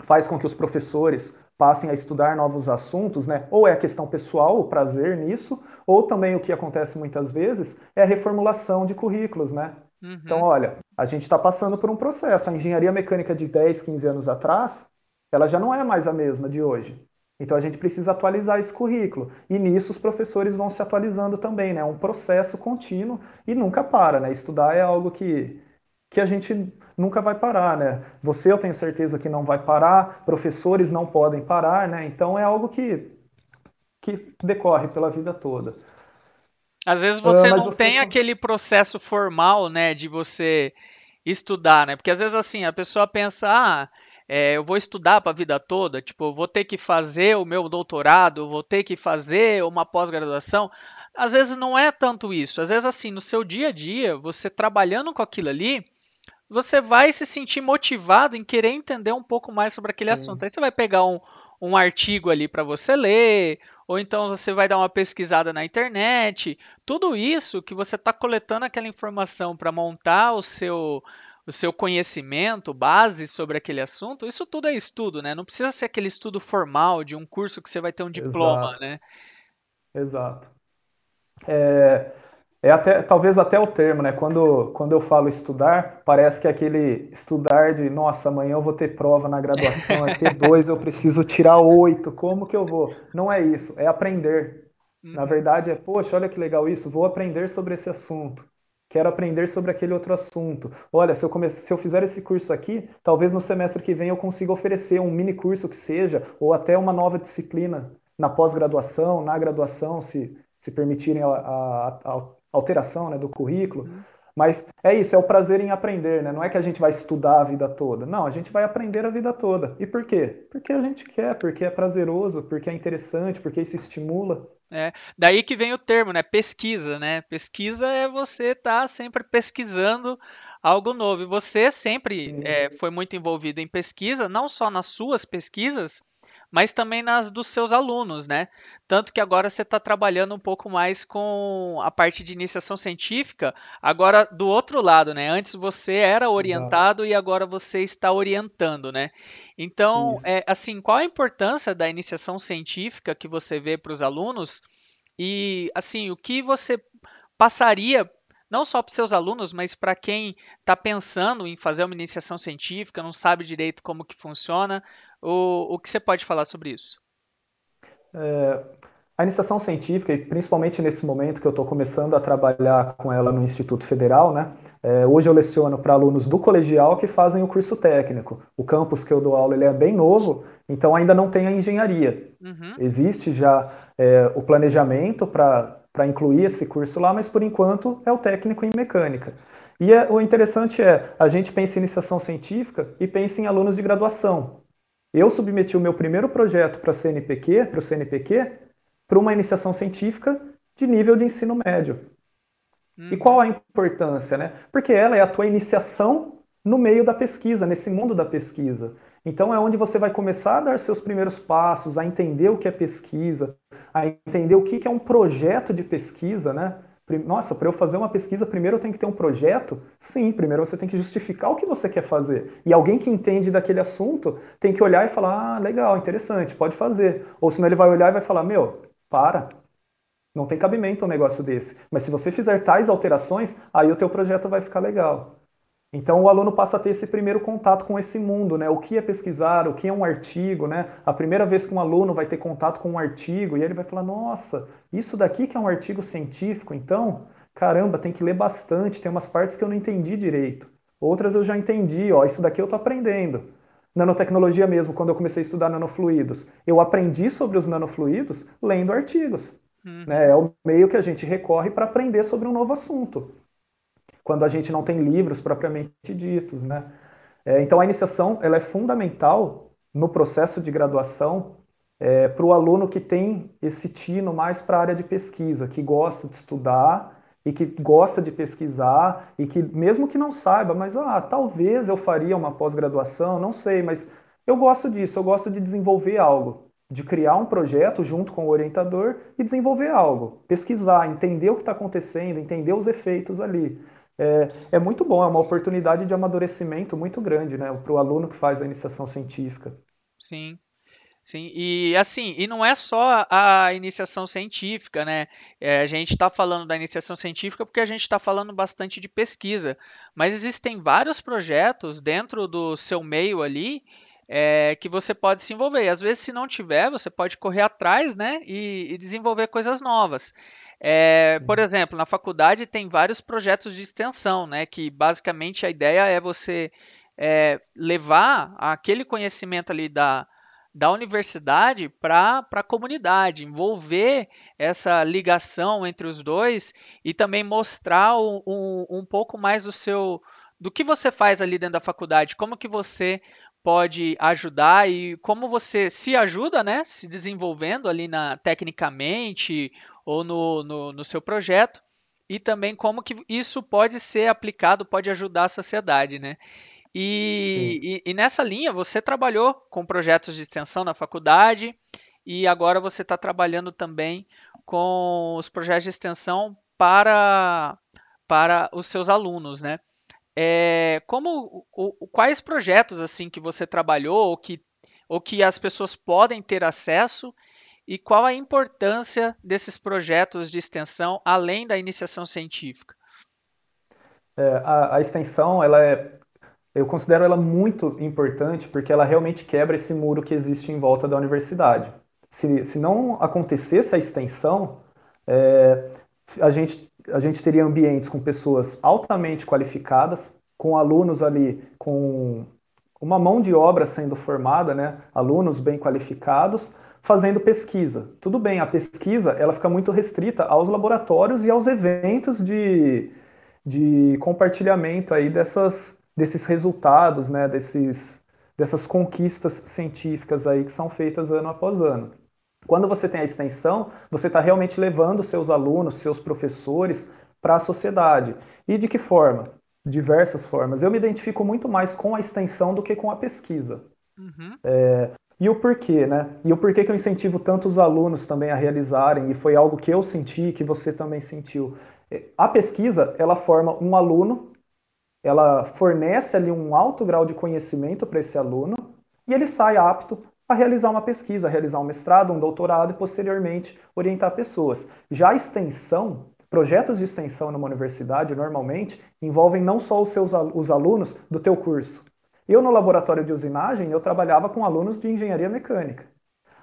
B: faz com que os professores passem a estudar novos assuntos, né? Ou é a questão pessoal, o prazer nisso, ou também o que acontece muitas vezes é a reformulação de currículos, né? Uhum. Então, olha, a gente está passando por um processo. A engenharia mecânica de 10, 15 anos atrás, ela já não é mais a mesma de hoje. Então a gente precisa atualizar esse currículo. E nisso os professores vão se atualizando também, né? É um processo contínuo e nunca para, né? Estudar é algo que, que a gente nunca vai parar, né? Você eu tenho certeza que não vai parar, professores não podem parar, né? Então é algo que, que decorre pela vida toda.
A: Às vezes você uh, não você... tem aquele processo formal, né, de você estudar, né? Porque às vezes assim, a pessoa pensa, ah, é, eu vou estudar para a vida toda, tipo, eu vou ter que fazer o meu doutorado, eu vou ter que fazer uma pós-graduação. Às vezes não é tanto isso. Às vezes assim, no seu dia a dia, você trabalhando com aquilo ali, você vai se sentir motivado em querer entender um pouco mais sobre aquele assunto. Aí você vai pegar um, um artigo ali para você ler, ou então você vai dar uma pesquisada na internet. Tudo isso que você está coletando aquela informação para montar o seu o seu conhecimento, base sobre aquele assunto, isso tudo é estudo, né? Não precisa ser aquele estudo formal de um curso que você vai ter um diploma,
B: Exato.
A: né?
B: Exato. É, é até, talvez até o termo, né? Quando, quando eu falo estudar, parece que é aquele estudar de, nossa, amanhã eu vou ter prova na graduação, é T2, eu preciso tirar oito, como que eu vou? Não é isso, é aprender. Na uhum. verdade é, poxa, olha que legal isso, vou aprender sobre esse assunto. Quero aprender sobre aquele outro assunto. Olha, se eu, comece, se eu fizer esse curso aqui, talvez no semestre que vem eu consiga oferecer um mini curso que seja, ou até uma nova disciplina na pós-graduação, na graduação, se, se permitirem a, a, a alteração né, do currículo. Uhum. Mas é isso, é o prazer em aprender, né? Não é que a gente vai estudar a vida toda. Não, a gente vai aprender a vida toda. E por quê? Porque a gente quer, porque é prazeroso, porque é interessante, porque isso estimula.
A: É, daí que vem o termo, né? Pesquisa, né? Pesquisa é você estar tá sempre pesquisando algo novo. E você sempre é, foi muito envolvido em pesquisa, não só nas suas pesquisas, mas também nas dos seus alunos, né? Tanto que agora você está trabalhando um pouco mais com a parte de iniciação científica, agora do outro lado, né? Antes você era orientado Exato. e agora você está orientando, né? Então, é, assim, qual a importância da iniciação científica que você vê para os alunos? E, assim, o que você passaria não só para os seus alunos, mas para quem está pensando em fazer uma iniciação científica, não sabe direito como que funciona, o, o que você pode falar sobre isso?
B: é, a iniciação científica, e principalmente nesse momento que eu estou começando a trabalhar com ela no Instituto Federal, né? É, hoje eu leciono para alunos do colegial que fazem o curso técnico. O campus que eu dou aula ele é bem novo, então ainda não tem a engenharia. Uhum. Existe já é, o planejamento para incluir esse curso lá, mas por enquanto é o técnico em mecânica. E é, o interessante é, a gente pensa em iniciação científica e pensa em alunos de graduação. Eu submeti o meu primeiro projeto para CNPq, para o CNPq, para uma iniciação científica de nível de ensino médio. Uhum. E qual a importância, né? Porque ela é a tua iniciação no meio da pesquisa, nesse mundo da pesquisa. Então é onde você vai começar a dar seus primeiros passos, a entender o que é pesquisa, a entender o que é um projeto de pesquisa, né? Nossa, para eu fazer uma pesquisa, primeiro eu tenho que ter um projeto? Sim, primeiro você tem que justificar o que você quer fazer. E alguém que entende daquele assunto tem que olhar e falar: ah, legal, interessante, pode fazer. Ou senão ele vai olhar e vai falar: meu, para. Não tem cabimento um negócio desse. Mas se você fizer tais alterações, aí o teu projeto vai ficar legal. Então o aluno passa a ter esse primeiro contato com esse mundo, né? O que é pesquisar, o que é um artigo, né? A primeira vez que um aluno vai ter contato com um artigo e ele vai falar: "Nossa, isso daqui que é um artigo científico, então, caramba, tem que ler bastante, tem umas partes que eu não entendi direito. Outras eu já entendi, ó, isso daqui eu tô aprendendo." Nanotecnologia mesmo, quando eu comecei a estudar nanofluidos, eu aprendi sobre os nanofluidos lendo artigos. Uhum. Né? É o meio que a gente recorre para aprender sobre um novo assunto quando a gente não tem livros propriamente ditos, né? É, então a iniciação ela é fundamental no processo de graduação é, para o aluno que tem esse tino mais para a área de pesquisa, que gosta de estudar e que gosta de pesquisar e que mesmo que não saiba, mas ah, talvez eu faria uma pós-graduação, não sei, mas eu gosto disso, eu gosto de desenvolver algo, de criar um projeto junto com o orientador e desenvolver algo, pesquisar, entender o que está acontecendo, entender os efeitos ali é, é muito bom, é uma oportunidade de amadurecimento muito grande, né, para o aluno que faz a iniciação científica.
A: Sim. Sim, e assim, e não é só a iniciação científica, né? É, a gente está falando da iniciação científica porque a gente está falando bastante de pesquisa, mas existem vários projetos dentro do seu meio ali é, que você pode se envolver. E às vezes, se não tiver, você pode correr atrás, né? E, e desenvolver coisas novas. É, por exemplo, na faculdade tem vários projetos de extensão, né, que basicamente a ideia é você é, levar aquele conhecimento ali da, da universidade para a comunidade, envolver essa ligação entre os dois e também mostrar um, um, um pouco mais do seu do que você faz ali dentro da faculdade, como que você pode ajudar e como você se ajuda, né, se desenvolvendo ali na tecnicamente ou no, no, no seu projeto e também como que isso pode ser aplicado, pode ajudar a sociedade, né? E, e, e, nessa linha você trabalhou com projetos de extensão na faculdade e agora você está trabalhando também com os projetos de extensão para, para os seus alunos, né? É, como o, quais projetos assim que você trabalhou ou que, ou que as pessoas podem ter acesso e qual a importância desses projetos de extensão além da iniciação científica?
B: É, a, a, extensão, ela é, eu considero ela muito importante porque ela realmente quebra esse muro que existe em volta da universidade. Se, se não acontecesse a extensão, é, a, gente, a gente teria ambientes com pessoas altamente qualificadas, com alunos ali com uma mão de obra sendo formada, né? alunos bem qualificados, fazendo pesquisa. Tudo bem, a pesquisa ela fica muito restrita aos laboratórios e aos eventos de, de compartilhamento aí dessas, desses resultados, né, desses, dessas conquistas científicas aí que são feitas ano após ano. Quando você tem a extensão, você está realmente levando seus alunos, seus professores para a sociedade. E de que forma? Diversas formas. Eu me identifico muito mais com a extensão do que com a pesquisa. Uhum. É, e o porquê, né? E o porquê que eu incentivo tanto os alunos também a realizarem, e foi algo que eu senti, que você também sentiu. É, a pesquisa, ela forma um aluno, ela fornece ali um alto grau de conhecimento para esse aluno, e ele sai apto a realizar uma pesquisa, a realizar um mestrado, um doutorado e posteriormente orientar pessoas. Já a extensão, projetos de extensão numa universidade normalmente envolvem não só os seus os alunos do teu curso, eu, no laboratório de usinagem, eu trabalhava com alunos de engenharia mecânica.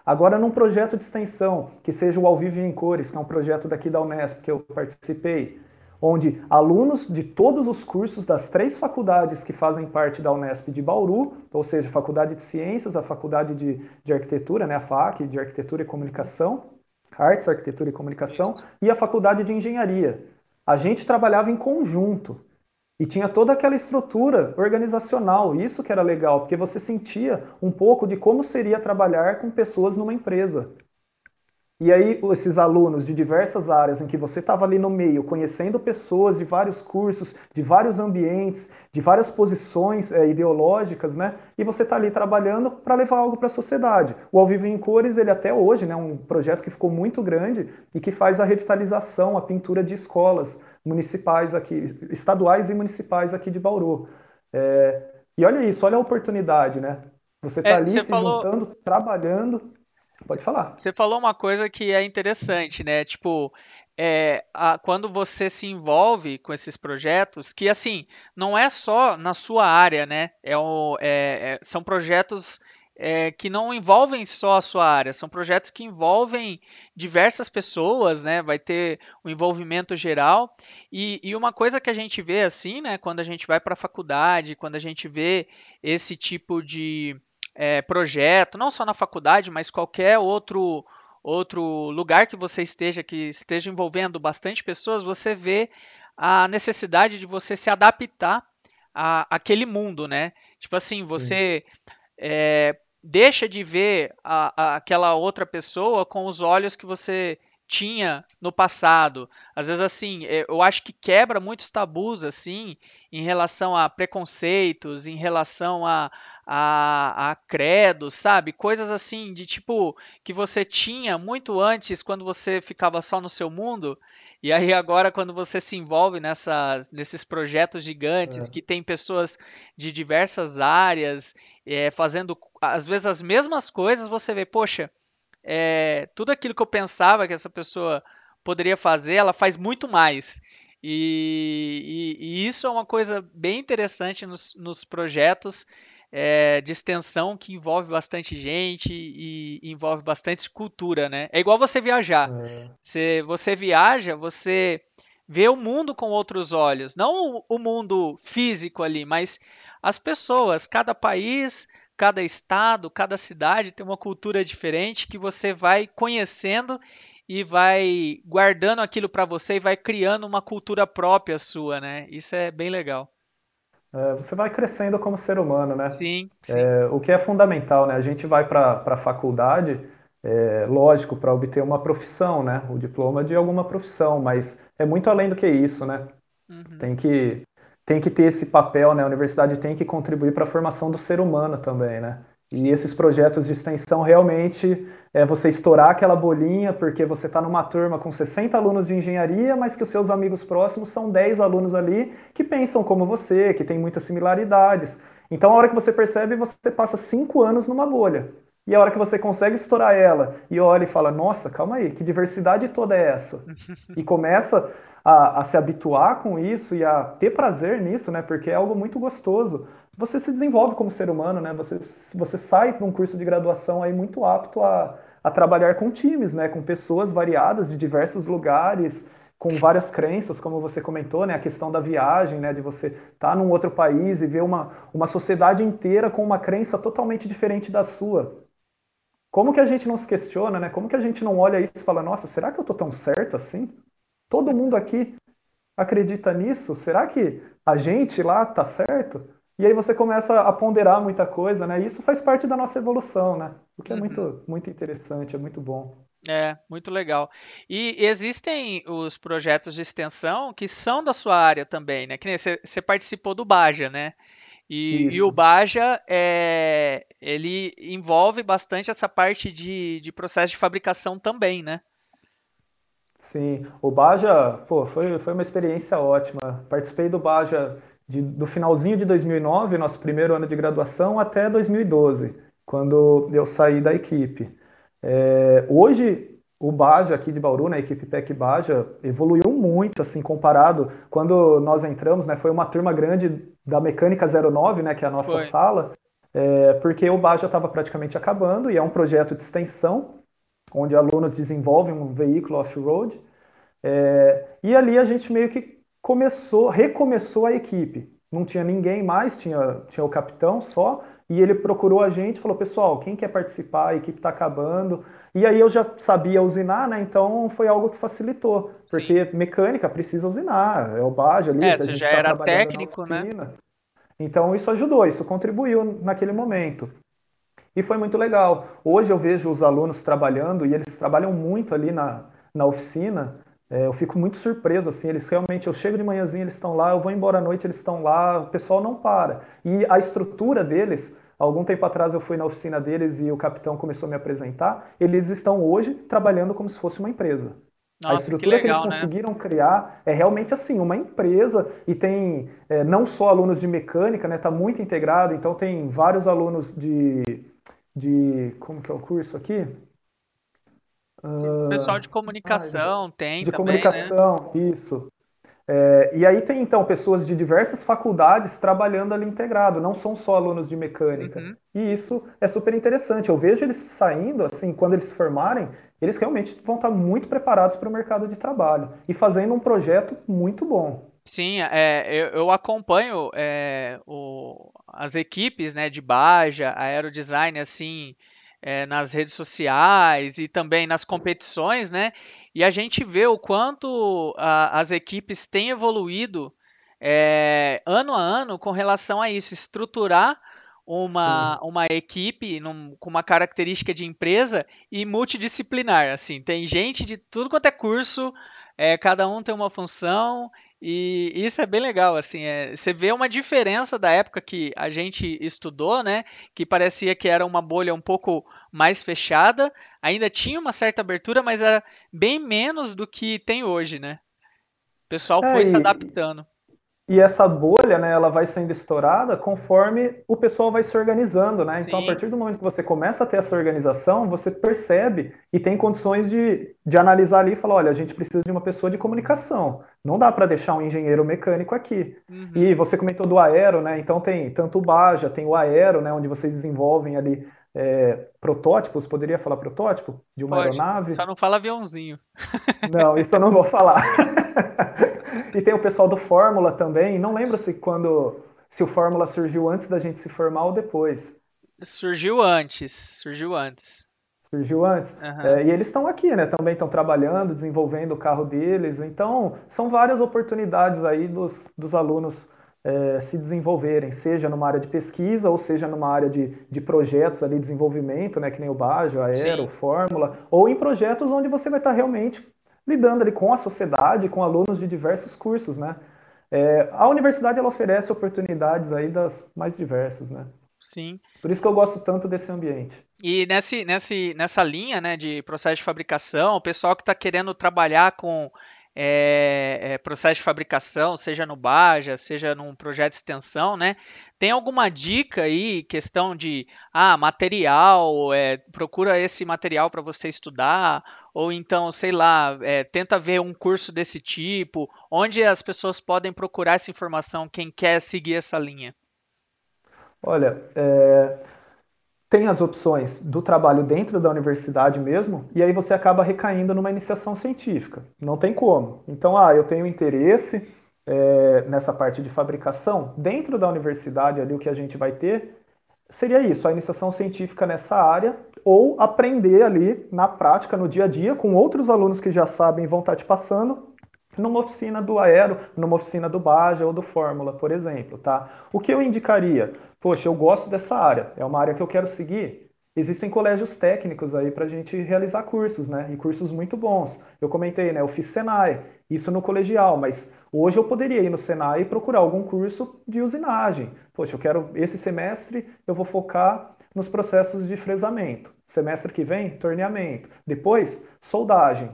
B: Agora, num projeto de extensão, que seja o Ao Vivo em Cores, que é um projeto daqui da Unesp que eu participei, onde alunos de todos os cursos das três faculdades que fazem parte da Unesp de Bauru, ou seja, a Faculdade de Ciências, a Faculdade de, de Arquitetura, né, a FAC, de Arquitetura e Comunicação, Artes, Arquitetura e Comunicação, e a Faculdade de Engenharia. A gente trabalhava em conjunto. E tinha toda aquela estrutura organizacional, isso que era legal, porque você sentia um pouco de como seria trabalhar com pessoas numa empresa. E aí, esses alunos de diversas áreas em que você estava ali no meio, conhecendo pessoas de vários cursos, de vários ambientes, de várias posições é, ideológicas, né? E você está ali trabalhando para levar algo para a sociedade. O Ao Vivo em Cores, ele até hoje, né, é um projeto que ficou muito grande e que faz a revitalização, a pintura de escolas municipais aqui, estaduais e municipais aqui de Bauru. É, e olha isso, olha a oportunidade, né? Você está é, ali se falou... juntando, trabalhando Pode falar.
A: Você falou uma coisa que é interessante, né? Tipo, é, a, quando você se envolve com esses projetos, que assim, não é só na sua área, né? É, o, é, é são projetos é, que não envolvem só a sua área, são projetos que envolvem diversas pessoas, né? Vai ter um envolvimento geral. E, e, uma coisa que a gente vê assim, né? Quando a gente vai para a faculdade, quando a gente vê esse tipo de é, projeto, não só na faculdade, mas qualquer outro outro lugar que você esteja que esteja envolvendo bastante pessoas, você vê a necessidade de você se adaptar a aquele mundo, né? Tipo assim, você é, deixa de ver a, a, aquela outra pessoa com os olhos que você tinha no passado. Às vezes, assim, é, eu acho que quebra muitos tabus, assim, em relação a preconceitos, em relação a, a, a credo, sabe? Coisas assim de tipo que você tinha muito antes quando você ficava só no seu mundo. E aí agora quando você se envolve nessas, nesses projetos gigantes é. que tem pessoas de diversas áreas é, fazendo às vezes as mesmas coisas, você vê, poxa, é, tudo aquilo que eu pensava que essa pessoa poderia fazer, ela faz muito mais. E, e, e isso é uma coisa bem interessante nos, nos projetos é, de extensão que envolve bastante gente e envolve bastante cultura, né? É igual você viajar. É. Se você viaja, você vê o mundo com outros olhos, não o mundo físico ali, mas as pessoas, cada país, cada estado, cada cidade tem uma cultura diferente que você vai conhecendo e vai guardando aquilo para você e vai criando uma cultura própria sua, né? Isso é bem legal.
B: É, você vai crescendo como ser humano, né?
A: Sim, sim.
B: É, o que é fundamental, né? A gente vai para a faculdade, é, lógico, para obter uma profissão, né? O diploma de alguma profissão, mas é muito além do que isso, né? Uhum. Tem que tem que ter esse papel, né? A universidade tem que contribuir para a formação do ser humano também, né? E esses projetos de extensão realmente é você estourar aquela bolinha, porque você está numa turma com 60 alunos de engenharia, mas que os seus amigos próximos são 10 alunos ali que pensam como você, que tem muitas similaridades. Então, a hora que você percebe, você passa cinco anos numa bolha. E a hora que você consegue estourar ela e olha e fala: Nossa, calma aí, que diversidade toda é essa? E começa a, a se habituar com isso e a ter prazer nisso, né? Porque é algo muito gostoso você se desenvolve como ser humano, né? Você, você sai de um curso de graduação aí muito apto a, a trabalhar com times, né? Com pessoas variadas de diversos lugares, com várias crenças, como você comentou, né? A questão da viagem, né? De você estar tá num outro país e ver uma, uma sociedade inteira com uma crença totalmente diferente da sua. Como que a gente não se questiona, né? Como que a gente não olha isso e fala, nossa, será que eu tô tão certo assim? Todo mundo aqui acredita nisso? Será que a gente lá tá certo? E aí você começa a ponderar muita coisa, né? E isso faz parte da nossa evolução, né? O que é uhum. muito, muito interessante, é muito bom.
A: É, muito legal. E existem os projetos de extensão que são da sua área também, né? Que nem você, você participou do Baja, né? E, e, o Baja, é, ele envolve bastante essa parte de, de processo de fabricação também, né?
B: Sim, o Baja, pô, foi, foi uma experiência ótima. Participei do Baja de, do finalzinho de 2009, nosso primeiro ano de graduação, até 2012, quando eu saí da equipe. É, hoje, o Baja aqui de Bauru, né, a equipe Tech Baja, evoluiu muito, assim, comparado. Quando nós entramos, né, foi uma turma grande da Mecânica 09, né, que é a nossa foi. sala. é, porque o BAS já estava praticamente acabando e é um projeto de extensão, onde alunos desenvolvem um veículo off-road. É, e ali a gente meio que começou, recomeçou a equipe. Não tinha ninguém mais, tinha, tinha o capitão só, e ele procurou a gente, falou, pessoal, quem quer participar? A equipe está acabando. E aí eu já sabia usinar, né? Então foi algo que facilitou, porque Sim. mecânica precisa usinar, é o BAG ali,
A: é, a gente já tá era técnico, né?
B: Então isso ajudou, isso contribuiu naquele momento. E foi muito legal. Hoje eu vejo os alunos trabalhando e eles trabalham muito ali na, na oficina. É, eu fico muito surpreso, assim, eles realmente, eu chego de manhãzinha, eles estão lá, eu vou embora à noite, eles estão lá, o pessoal não para. E a estrutura deles, algum tempo atrás eu fui na oficina deles e o capitão começou a me apresentar, eles estão hoje trabalhando como se fosse uma empresa. Nossa, a estrutura que, legal, que eles né? conseguiram né? criar é realmente assim, uma empresa e tem é, não só alunos de mecânica, né? Está muito integrado, então tem vários alunos de, de. Como que é o curso aqui?
A: Uh, pessoal de comunicação ah, tem
B: de
A: também,
B: né? comunicação, né? isso. É, e aí tem então pessoas de diversas faculdades trabalhando ali integrado, não são só alunos de mecânica. Uhum. E isso é super interessante. Eu vejo eles saindo, assim, quando eles se formarem, eles realmente vão estar muito preparados para o mercado de trabalho e fazendo um projeto muito bom.
A: Sim, é, eu, eu, acompanho é, o, as equipes né, de Baja, Aerodesign, assim, é, nas redes sociais e também nas competições, né? E a gente vê o quanto a, as equipes têm evoluído é, ano a ano com relação a isso, estruturar uma, uma equipe num, com uma característica de empresa e multidisciplinar. Assim, tem gente de tudo quanto é curso, é, cada um tem uma função e isso é bem legal, assim, é, você vê uma diferença da época que a gente estudou, né, que parecia que era uma bolha um pouco mais fechada, ainda tinha uma certa abertura, mas era bem menos do que tem hoje, né? O pessoal é, foi e, se adaptando.
B: E essa bolha, né, ela vai sendo estourada conforme o pessoal vai se organizando, né? Então, Sim. a partir do momento que você começa a ter essa organização, você percebe e tem condições de, de analisar ali e falar, olha, a gente precisa de uma pessoa de comunicação. Não dá para deixar um engenheiro mecânico aqui. Uhum. E você comentou do aero, né? Então tem tanto o Baja, tem o aero, né, onde vocês desenvolvem ali é, protótipos, poderia falar protótipo de uma Pode, aeronave?
A: Só não fala aviãozinho.
B: Não, isso eu não vou falar. E tem o pessoal do Fórmula também. Não lembro se quando se o Fórmula surgiu antes da gente se formar ou depois.
A: Surgiu antes, surgiu antes.
B: Surgiu antes. Uhum. É, e eles estão aqui, né? Também estão trabalhando, desenvolvendo o carro deles. Então, são várias oportunidades aí dos, dos alunos é, se desenvolverem, seja numa área de pesquisa ou seja numa área de, de projetos ali, desenvolvimento, né? Que nem o Bajo, a Aero, Sim. Fórmula, ou em projetos onde você vai estar realmente lidando ali com a sociedade, com alunos de diversos cursos, né? É, a universidade ela oferece oportunidades aí das mais diversas, né?
A: Sim.
B: Por isso que eu gosto tanto desse ambiente.
A: E nesse, nesse, nessa linha né, de processo de fabricação, o pessoal que está querendo trabalhar com é, é, processo de fabricação, seja no Baja, seja num projeto de extensão, né? Tem alguma dica aí, questão de ah, material, é, procura esse material para você estudar, ou então, sei lá, é, tenta ver um curso desse tipo, onde as pessoas podem procurar essa informação, quem quer seguir essa linha?
B: Olha, é, tem as opções do trabalho dentro da universidade mesmo, e aí você acaba recaindo numa iniciação científica. Não tem como. Então, ah, eu tenho interesse é, nessa parte de fabricação. Dentro da universidade, ali, o que a gente vai ter seria isso, a iniciação científica nessa área, ou aprender ali na prática, no dia a dia, com outros alunos que já sabem vão estar te passando, numa oficina do Aero, numa oficina do Baja ou do Fórmula, por exemplo, tá? O que eu indicaria? Poxa, eu gosto dessa área, é uma área que eu quero seguir. Existem colégios técnicos aí para a gente realizar cursos, né? E cursos muito bons. Eu comentei, né? Eu fiz Senai, isso no colegial, mas hoje eu poderia ir no Senai e procurar algum curso de usinagem. Poxa, eu quero esse semestre, eu vou focar nos processos de fresamento. Semestre que vem, torneamento. Depois, soldagem.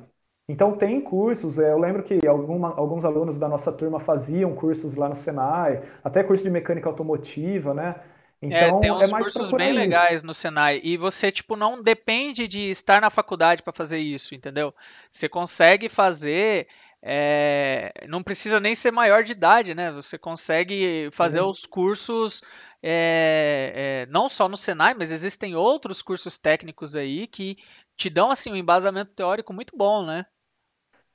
B: Então tem cursos, é, eu lembro que alguma, alguns alunos da nossa turma faziam cursos lá no Senai, até curso de mecânica automotiva, né?
A: É, então é, tem uns é mais cursos bem isso. legais no Senai e você tipo não depende de estar na faculdade para fazer isso, entendeu? Você consegue fazer é, não precisa nem ser maior de idade, né? Você consegue fazer os cursos é, é, não só no Senai, mas existem outros cursos técnicos aí que te dão assim um embasamento teórico muito bom, né?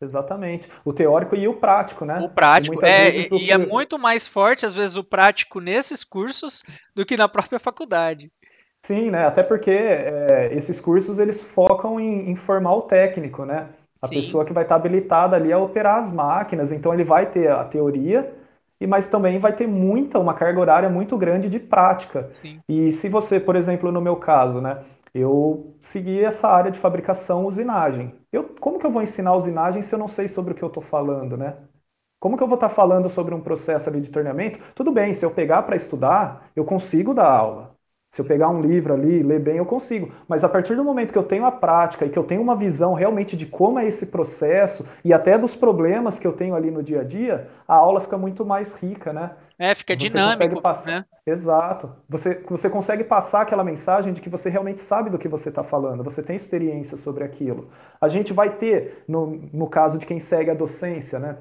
B: Exatamente. O teórico e o prático, né?
A: O prático. É, e, que... é muito mais forte, às vezes, o prático nesses cursos do que na própria faculdade.
B: Sim, né? Até porque é, esses cursos eles focam em, em formar o técnico, né? A Sim. pessoa que vai estar habilitada ali a operar as máquinas. Então ele vai ter a teoria, e mas também vai ter muita, uma carga horária muito grande de prática. Sim. E se você, por exemplo, no meu caso, né? Eu segui essa área de fabricação usinagem. Eu, como que eu vou ensinar usinagem se eu não sei sobre o que eu estou falando, né? Como que eu vou estar tá falando sobre um processo ali de torneamento? Tudo bem, se eu pegar para estudar, eu consigo dar aula. Se eu pegar um livro ali, ler bem, eu consigo. Mas a partir do momento que eu tenho a prática e que eu tenho uma visão realmente de como é esse processo e até dos problemas que eu tenho ali no dia a dia, a aula fica muito mais rica, né?
A: É, fica você dinâmico,
B: passar...
A: né?
B: Exato. Você, você consegue passar aquela mensagem de que você realmente sabe do que você está falando, você tem experiência sobre aquilo. A gente vai ter, no, no caso de quem segue a docência, né?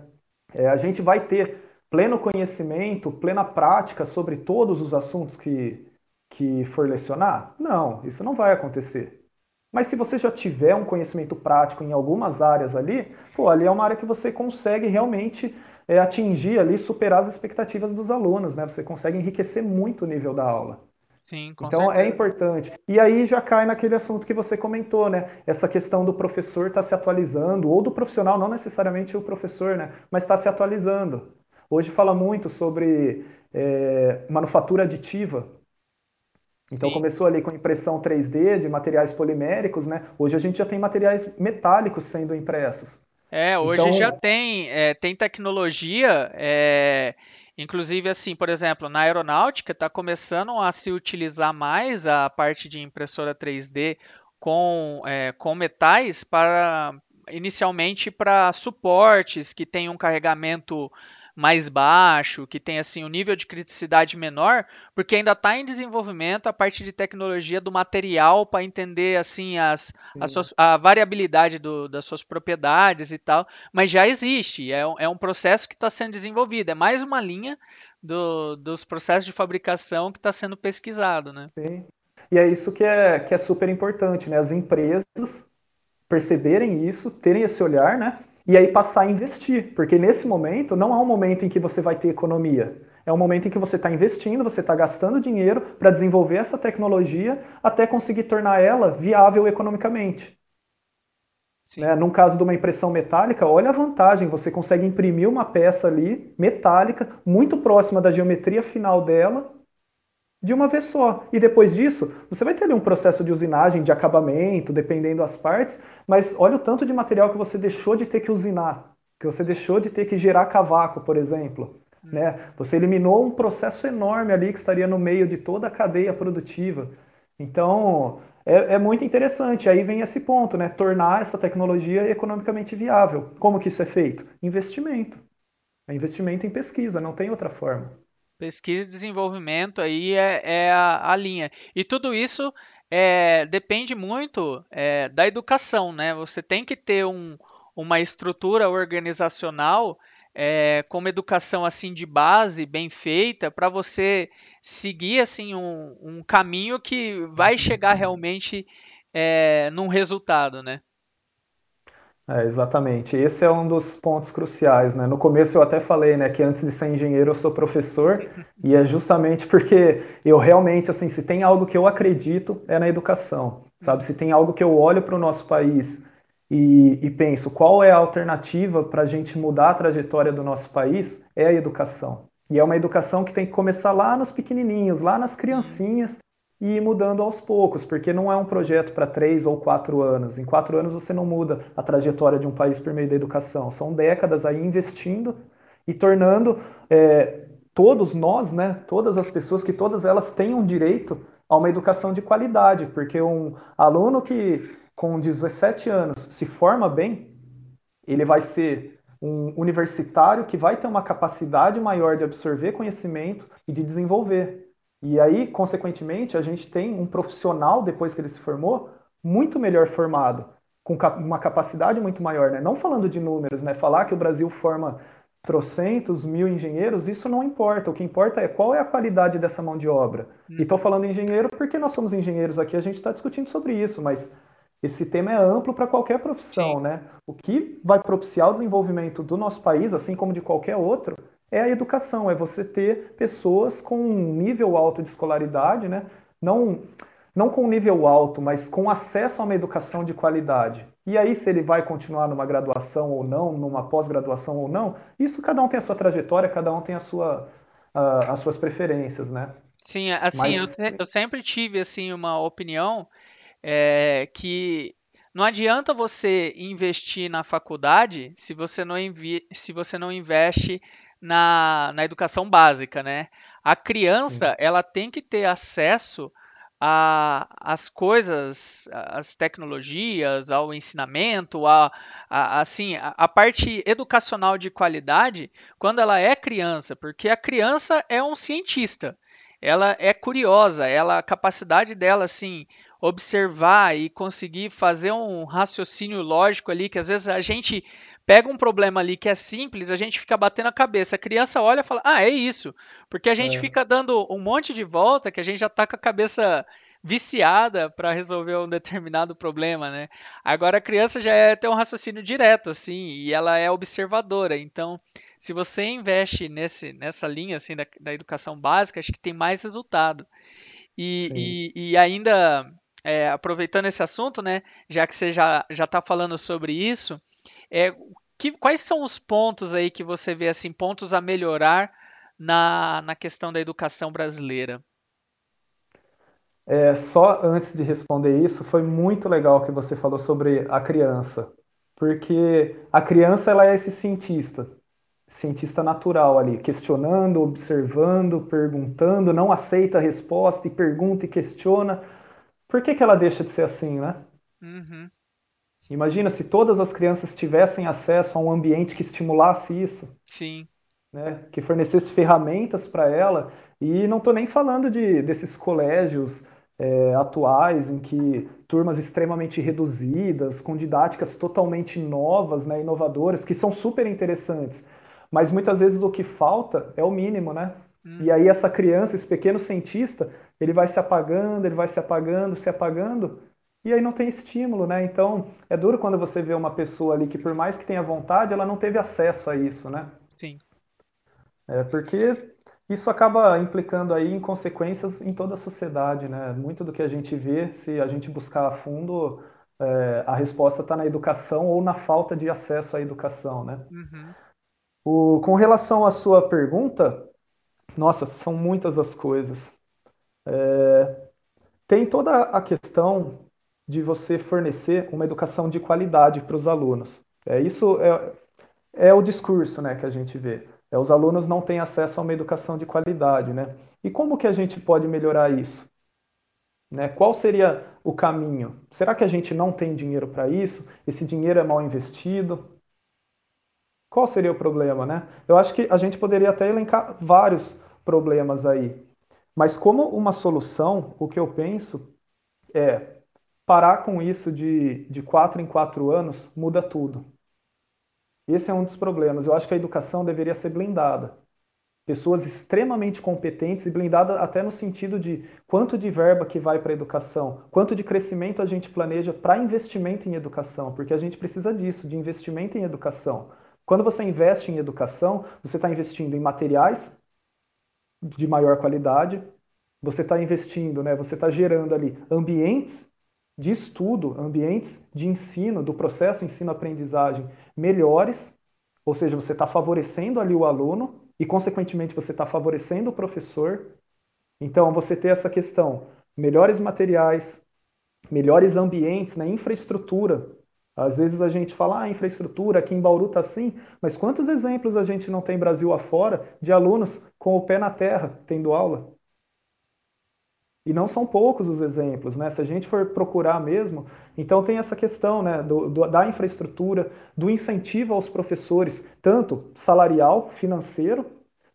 B: É, a gente vai ter pleno conhecimento, plena prática sobre todos os assuntos que que for lecionar? Não, isso não vai acontecer. Mas se você já tiver um conhecimento prático em algumas áreas ali, pô, ali é uma área que você consegue realmente é, atingir ali, superar as expectativas dos alunos, né? Você consegue enriquecer muito o nível da aula.
A: Sim,
B: com então é certeza. é importante. E aí já cai naquele assunto que você comentou, né? Essa questão do professor estar tá se atualizando, ou do profissional, não necessariamente o professor, né? Mas está se atualizando. Hoje fala muito sobre é, manufatura aditiva, então Sim. começou ali com impressão 3D de materiais poliméricos, né? Hoje a gente já tem materiais metálicos sendo impressos.
A: É, hoje então... já tem, é, tem tecnologia, é, inclusive assim, por exemplo, na aeronáutica está começando a se utilizar mais a parte de impressora 3D com, é, com metais para inicialmente para suportes que tenham um carregamento mais baixo, que tem assim um nível de criticidade menor, porque ainda está em desenvolvimento a parte de tecnologia do material para entender assim as, as suas, a variabilidade do, das suas propriedades e tal, mas já existe, é, é um processo que está sendo desenvolvido, é mais uma linha do, dos processos de fabricação que está sendo pesquisado, né?
B: Sim. E é isso que é, que é super importante, né? As empresas perceberem isso, terem esse olhar, né? E aí passar a investir, porque nesse momento não é um momento em que você vai ter economia. É um momento em que você está investindo, você está gastando dinheiro para desenvolver essa tecnologia até conseguir tornar ela viável economicamente. Né? Num caso de uma impressão metálica, olha a vantagem: você consegue imprimir uma peça ali metálica, muito próxima da geometria final dela, de uma vez só. E depois disso, você vai ter ali um processo de usinagem, de acabamento, dependendo das partes, mas olha o tanto de material que você deixou de ter que usinar, que você deixou de ter que gerar cavaco, por exemplo. Hum. Né? Você eliminou um processo enorme ali que estaria no meio de toda a cadeia produtiva. Então, é, é, muito interessante. Aí vem esse ponto, né? Tornar essa tecnologia economicamente viável. Como que isso é feito? Investimento. É investimento em pesquisa, não tem outra forma.
A: Pesquisa e desenvolvimento aí é, é a, a, linha. E tudo isso é, depende muito é, da educação, né? Você tem que ter um, uma estrutura organizacional é, com uma educação assim de base bem feita para você seguir assim um, um, caminho que vai chegar realmente é, num resultado, né?
B: É, exatamente. Esse é um dos pontos cruciais, né? No começo eu até falei, né, que antes de ser engenheiro eu sou professor, e é justamente porque eu realmente, assim, se tem algo que eu acredito é na educação, sabe? Se tem algo que eu olho para o nosso país e, e, penso qual é a alternativa para a gente mudar a trajetória do nosso país, é a educação. E é uma educação que tem que começar lá nos pequenininhos, lá nas criancinhas, e ir mudando aos poucos, porque não é um projeto para três ou quatro anos. Em quatro anos você não muda a trajetória de um país por meio da educação. São décadas aí investindo e tornando é, todos nós, né, todas as pessoas, que todas elas tenham direito a uma educação de qualidade, porque um aluno que com 17 anos se forma bem, ele vai ser um universitário que vai ter uma capacidade maior de absorver conhecimento e de desenvolver. E aí, consequentemente, a gente tem um profissional, depois que ele se formou, muito melhor formado, com uma capacidade muito maior, né? Não falando de números, né? Falar que o Brasil forma trocentos mil engenheiros, isso não importa. O que importa é qual é a qualidade dessa mão de obra. Uhum. E estou falando engenheiro porque nós somos engenheiros aqui, a gente está discutindo sobre isso, mas esse tema é amplo para qualquer profissão, Sim. né? O que vai propiciar o desenvolvimento do nosso país, assim como de qualquer outro, é a educação, é você ter pessoas com um nível alto de escolaridade, né? Não, não com nível alto, mas com acesso a uma educação de qualidade. E aí, se ele vai continuar numa graduação ou não, numa pós-graduação ou não, isso cada um tem a sua trajetória, cada um tem a sua, uh, as suas preferências, né?
A: Sim, assim, Mas... eu, eu, sempre tive assim uma opinião é, que não adianta você investir na faculdade se você não, se você não investe na, na educação básica, né? A criança, Sim. ela tem que ter acesso às coisas, às tecnologias, ao ensinamento, a, a assim, a, a, parte educacional de qualidade quando ela é criança, porque a criança é um cientista, ela é curiosa, ela a capacidade dela assim observar e conseguir fazer um raciocínio lógico ali que às vezes a gente pega um problema ali que é simples, a gente fica batendo a cabeça. A criança olha e fala, ah, é isso. Porque a gente é. fica dando um monte de volta que a gente já tá com a cabeça viciada para resolver um determinado problema, né? Agora a criança já é, tem um raciocínio direto, assim, e ela é observadora. Então, se você investe nesse, nessa linha, assim, da, da educação básica, acho que tem mais resultado. E, e, e, ainda, é, aproveitando esse assunto, né, já que você já está falando sobre isso, é, que, quais são os pontos aí que você vê assim, pontos a melhorar na, na questão da educação brasileira?
B: É, só antes de responder isso, foi muito legal que você falou sobre a criança, porque a criança ela é esse cientista, cientista natural ali, questionando, observando, perguntando, não aceita a resposta e pergunta e questiona. Por que, que ela deixa de ser assim, né? Uhum. Imagina se todas as crianças tivessem acesso a um ambiente que estimulasse isso.
A: Sim.
B: Né? Que fornecesse ferramentas para ela. E não estou nem falando de, desses colégios é, atuais em que turmas extremamente reduzidas, com didáticas totalmente novas, né, inovadoras, que são super interessantes. Mas muitas vezes o que falta é o mínimo, né? Hum. E aí essa criança, esse pequeno cientista, ele vai se apagando, ele vai se apagando, se apagando, e aí não tem estímulo, né? Então é duro quando você vê uma pessoa ali que, por mais que tenha vontade, ela não teve acesso a isso, né?
A: Sim.
B: É porque isso acaba implicando aí em consequências em toda a sociedade, né? Muito do que a gente vê, se a gente buscar a fundo, é, a resposta está na educação ou na falta de acesso à educação, né? Uhum. O, com relação à sua pergunta, nossa, são muitas as coisas. É, tem toda a questão de você fornecer uma educação de qualidade para os alunos. É, isso é, é o discurso né, que a gente vê. É, os alunos não têm acesso a uma educação de qualidade. Né? E como que a gente pode melhorar isso? Né? Qual seria o caminho? Será que a gente não tem dinheiro para isso? Esse dinheiro é mal investido? Qual seria o problema, né? Eu acho que a gente poderia até elencar vários problemas aí. Mas como uma solução, o que eu penso é parar com isso de, de quatro em quatro anos muda tudo. Esse é um dos problemas. Eu acho que a educação deveria ser blindada. Pessoas extremamente competentes e blindada até no sentido de quanto de verba que vai para a educação, quanto de crescimento a gente planeja para investimento em educação, porque a gente precisa disso, de investimento em educação. Quando você investe em educação, você está investindo em materiais de maior qualidade, você está investindo, né, você está gerando ali ambientes de estudo, ambientes de ensino, do processo ensino-aprendizagem melhores, ou seja, você está favorecendo ali o aluno e, consequentemente, você está favorecendo o professor. Então, você ter essa questão, melhores materiais, melhores ambientes, né, infraestrutura. Às vezes a gente fala, ah, infraestrutura, aqui em Bauru está assim, mas quantos exemplos a gente não tem Brasil afora de alunos com o pé na terra tendo aula? E não são poucos os exemplos, né? Se a gente for procurar mesmo, então tem essa questão né, do, do, da infraestrutura, do incentivo aos professores, tanto salarial, financeiro,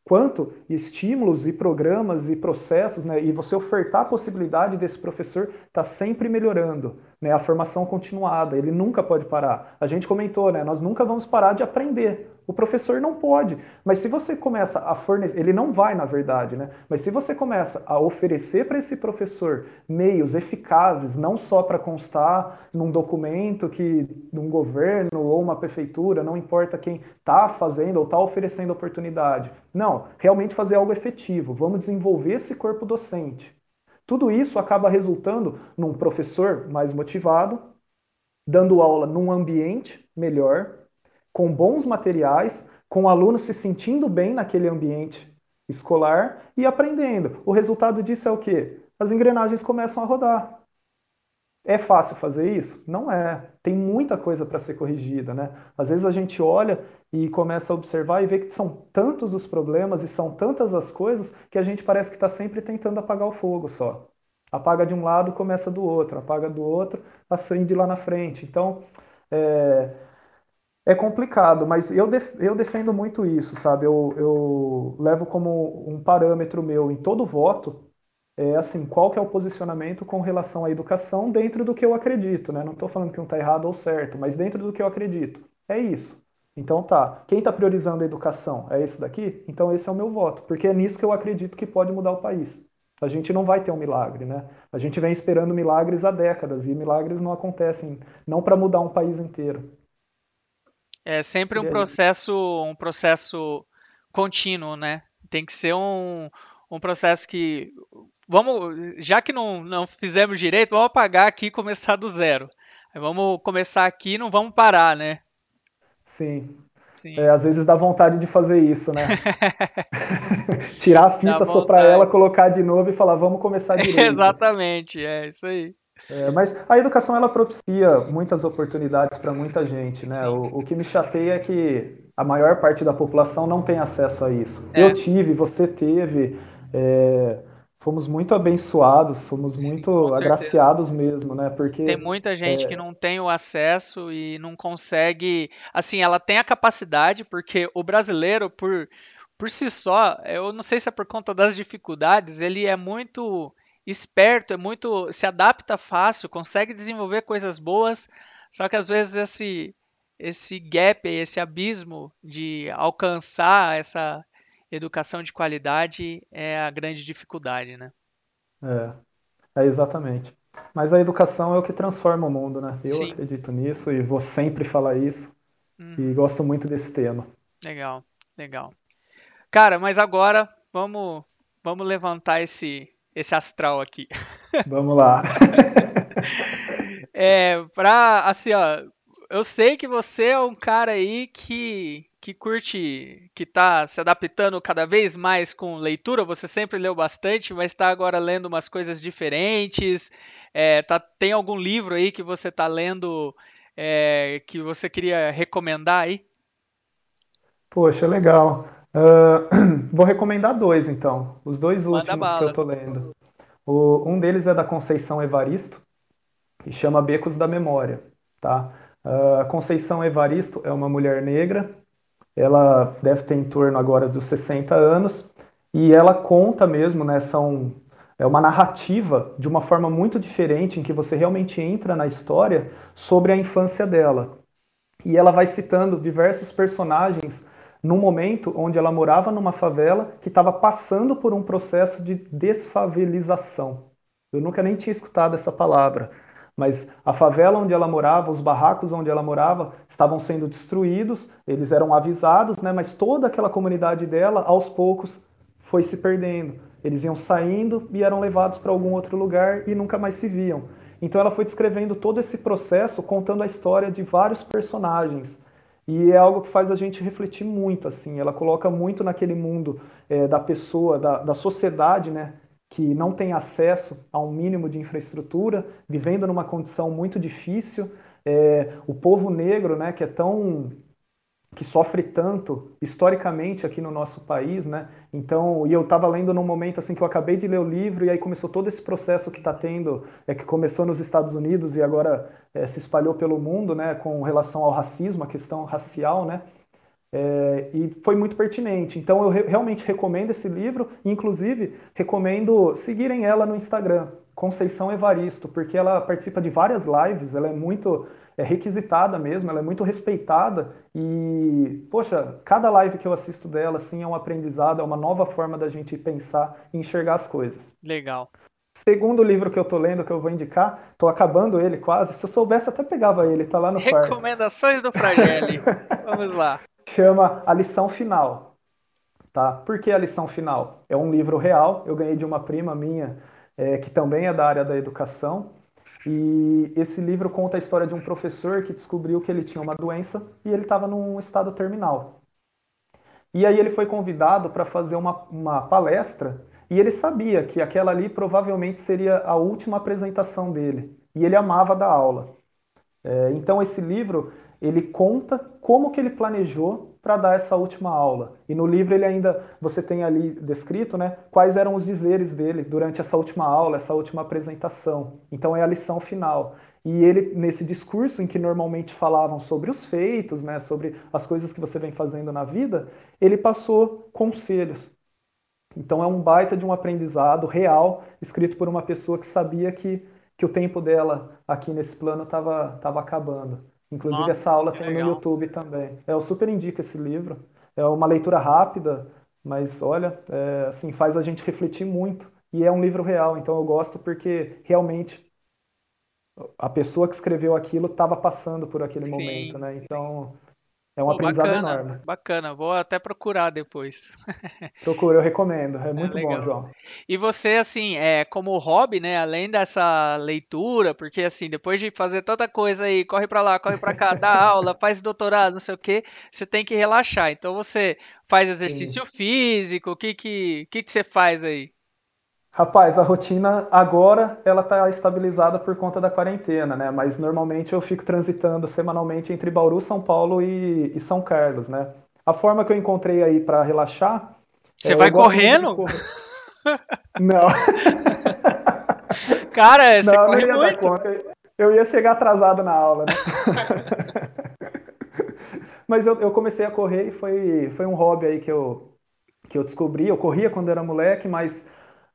B: quanto estímulos e programas e processos, né, e você ofertar a possibilidade desse professor estar tá sempre melhorando, né, a formação continuada, ele nunca pode parar. A gente comentou, né, nós nunca vamos parar de aprender, O professor não pode. Mas se você começa a fornecer, ele não vai, na verdade, né? Mas se você começa a oferecer para esse professor meios eficazes, não só para constar num documento que num governo ou uma prefeitura, não importa quem está fazendo ou está oferecendo oportunidade. Não, realmente fazer algo efetivo. Vamos desenvolver esse corpo docente. Tudo isso acaba resultando num professor mais motivado, dando aula num ambiente melhor, com bons materiais, com o aluno se sentindo bem naquele ambiente escolar e aprendendo. O resultado disso é o quê? As engrenagens começam a rodar. É fácil fazer isso? Não é. Tem muita coisa para ser corrigida, né? Às vezes a gente olha e começa a observar e vê que são tantos os problemas e são tantas as coisas que a gente parece que está sempre tentando apagar o fogo só. Apaga de um lado, começa do outro, apaga do outro, acende lá na frente. Então, é, é complicado, mas eu, def eu defendo muito isso, sabe? Eu, eu levo como um parâmetro meu em todo voto, é assim, qual que é o posicionamento com relação à educação dentro do que eu acredito, né? Não estou falando que um está errado ou certo, mas dentro do que eu acredito. É isso. Então tá, quem está priorizando a educação é esse daqui? Então esse é o meu voto, porque é nisso que eu acredito que pode mudar o país. A gente não vai ter um milagre, né? A gente vem esperando milagres há décadas e milagres não acontecem, não para mudar um país inteiro.
A: É sempre um processo, um processo contínuo, né? Tem que ser um, um processo que vamos, já que não, não fizemos direito, vamos apagar aqui e começar do zero. Vamos começar aqui e não vamos parar, né?
B: Sim. Sim. É, às vezes dá vontade de fazer isso, né? Tirar a fita, soprar ela, colocar de novo e falar, vamos começar direito.
A: Exatamente, é isso aí.
B: É, mas a educação ela propicia muitas oportunidades para muita gente, né? O, o, que me chateia é que a maior parte da população não tem acesso a isso. É. Eu tive, você teve, é, fomos muito abençoados, fomos muito agraciados mesmo, né? Porque
A: tem muita gente é... que não tem o acesso e não consegue, assim, ela tem a capacidade, porque o brasileiro por por si só, eu não sei se é por conta das dificuldades, ele é muito esperto, é muito se adapta fácil, consegue desenvolver coisas boas, só que às vezes esse esse gap, esse abismo de alcançar essa educação de qualidade é a grande dificuldade, né?
B: É, é exatamente. Mas a educação é o que transforma o mundo, né? Eu Sim. acredito nisso e vou sempre falar isso. Hum. E gosto muito desse tema.
A: Legal, legal. Cara, mas agora vamos, vamos levantar esse, esse astral aqui.
B: Vamos lá.
A: é, pra, assim, ó, eu sei que você é um cara aí que, que curte, que está se adaptando cada vez mais com leitura. Você sempre leu bastante, mas está agora lendo umas coisas diferentes. É, tá, tem algum livro aí que você está lendo é, que você queria recomendar aí?
B: Poxa, legal. Uh, vou recomendar dois, então. Os dois Manda últimos bala. que eu estou lendo. O, um deles é da Conceição Evaristo, que chama Becos da Memória. Tá? Uh, Conceição Evaristo é uma mulher negra, ela deve ter em torno agora dos 60 anos, e ela conta mesmo, né, são, é uma narrativa de uma forma muito diferente, em que você realmente entra na história sobre a infância dela. E ela vai citando diversos personagens num momento onde ela morava numa favela que estava passando por um processo de desfavelização. Eu nunca nem tinha escutado essa palavra, mas a favela onde ela morava, os barracos onde ela morava, estavam sendo destruídos, eles eram avisados, né, mas toda aquela comunidade dela, aos poucos, foi se perdendo. Eles iam saindo e eram levados para algum outro lugar e nunca mais se viam. Então ela foi descrevendo todo esse processo, contando a história de vários personagens. E é algo que faz a gente refletir muito, assim. Ela coloca muito naquele mundo é, da pessoa, da, da sociedade, né? Que não tem acesso a um mínimo de infraestrutura, vivendo numa condição muito difícil. É, o povo negro, né? Que é tão que sofre tanto historicamente aqui no nosso país, né? Então, e eu estava lendo num momento assim que eu acabei de ler o livro e aí começou todo esse processo que está tendo, é que começou nos Estados Unidos e agora é, se espalhou pelo mundo, né? Com relação ao racismo, a questão racial, né? É, e foi muito pertinente. Então, eu re realmente recomendo esse livro, inclusive recomendo seguirem ela no Instagram, Conceição Evaristo, porque ela participa de várias lives, ela é muito é, requisitada mesmo, ela é muito respeitada e, poxa, cada live que eu assisto dela, assim, é um aprendizado, é uma nova forma da gente pensar e enxergar as coisas.
A: Legal.
B: Segundo livro que eu tô lendo, que eu vou indicar, tô acabando ele quase. Se eu soubesse, até pegava ele, tá lá no
A: quarto. Recomendações do Fragelli. Vamos lá.
B: Chama A Lição Final. Tá? Por que a lição final? É um livro real, eu ganhei de uma prima minha, é, que também é da área da educação. E esse livro conta a história de um professor que descobriu que ele tinha uma doença e ele estava num estado terminal. E aí ele foi convidado para fazer uma, uma palestra e ele sabia que aquela ali provavelmente seria a última apresentação dele. E ele amava dar aula. É, então esse livro ele conta como que ele planejou para dar essa última aula. E no livro ele ainda você tem ali descrito, né, quais eram os dizeres dele durante essa última aula, essa última apresentação. Então é a lição final. E ele nesse discurso em que normalmente falavam sobre os feitos, né, sobre as coisas que você vem fazendo na vida, ele passou conselhos. Então é um baita de um aprendizado real, escrito por uma pessoa que sabia que, que o tempo dela aqui nesse plano estava tava acabando. Inclusive, Nossa, essa aula tem legal. no YouTube também. Eu super indico esse livro. É uma leitura rápida, mas olha, é, assim, faz a gente refletir muito. E é um livro real, então eu gosto porque realmente a pessoa que escreveu aquilo estava passando por aquele Sim. momento, né? Então, é um Pô, aprendizado
A: bacana,
B: enorme.
A: Bacana, vou até procurar depois.
B: Procura, eu recomendo, é, é muito é, bom, João.
A: E você, assim, é, como hobby, né, além dessa leitura, porque assim, depois de fazer tanta coisa aí, corre para lá, corre para cá, dá aula, faz doutorado, não sei o que, você tem que relaxar. Então você faz exercício Sim. físico, o que que, que que você faz aí?
B: Rapaz, a rotina agora ela está estabilizada por conta da quarentena, né? Mas normalmente eu fico transitando semanalmente entre Bauru, São Paulo e, e São Carlos, né? A forma que eu encontrei aí para relaxar.
A: Você é, vai correndo?
B: Não.
A: Cara,
B: não, não ia muito. dar conta. Eu ia chegar atrasado na aula, né? Mas eu, eu comecei a correr e foi, foi um hobby aí que eu, que eu descobri. Eu corria quando era moleque, mas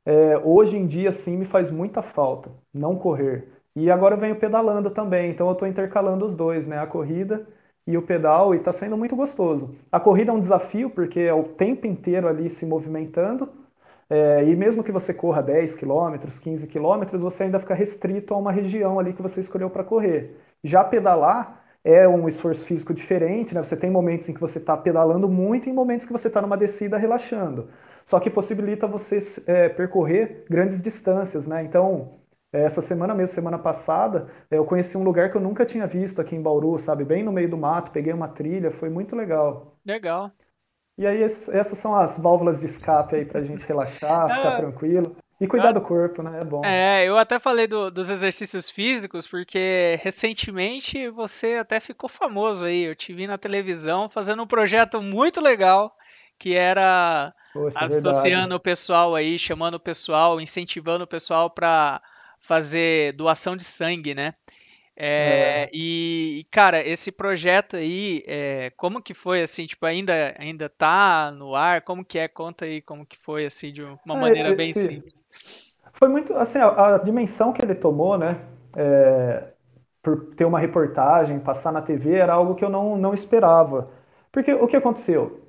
B: é, hoje em dia sim me faz muita falta não correr. E agora eu venho pedalando também, então eu estou intercalando os dois, né? A corrida e o pedal, e está sendo muito gostoso. A corrida é um desafio, porque é o tempo inteiro ali se movimentando, é, e mesmo que você corra 10 km, 15 km, você ainda fica restrito a uma região ali que você escolheu para correr. Já pedalar é um esforço físico diferente, né? Você tem momentos em que você está pedalando muito e momentos que você está numa descida relaxando só que possibilita você é, percorrer grandes distâncias, né? Então, essa semana mesmo, semana passada, é, eu conheci um lugar que eu nunca tinha visto aqui em Bauru, sabe? Bem no meio do mato, peguei uma trilha, foi muito legal.
A: Legal.
B: E aí, essas são as válvulas de escape aí pra gente relaxar, ficar tranquilo. E cuidar do corpo, né? É bom.
A: É, eu até falei do, dos exercícios físicos, porque recentemente você até ficou famoso aí. Eu te vi na televisão fazendo um projeto muito legal, que era Poxa, associando o pessoal aí, chamando o pessoal, incentivando o pessoal para fazer doação de sangue, né? É, é. E, cara, esse projeto aí, é, como que foi, assim, tipo, ainda, ainda tá no ar? Como que é? Conta aí como que foi, assim, de uma é, maneira esse, bem simples.
B: Foi muito, assim, a, a, dimensão que ele tomou, né, é, por ter uma reportagem, passar na TV, era algo que eu não, não esperava. Porque o que aconteceu?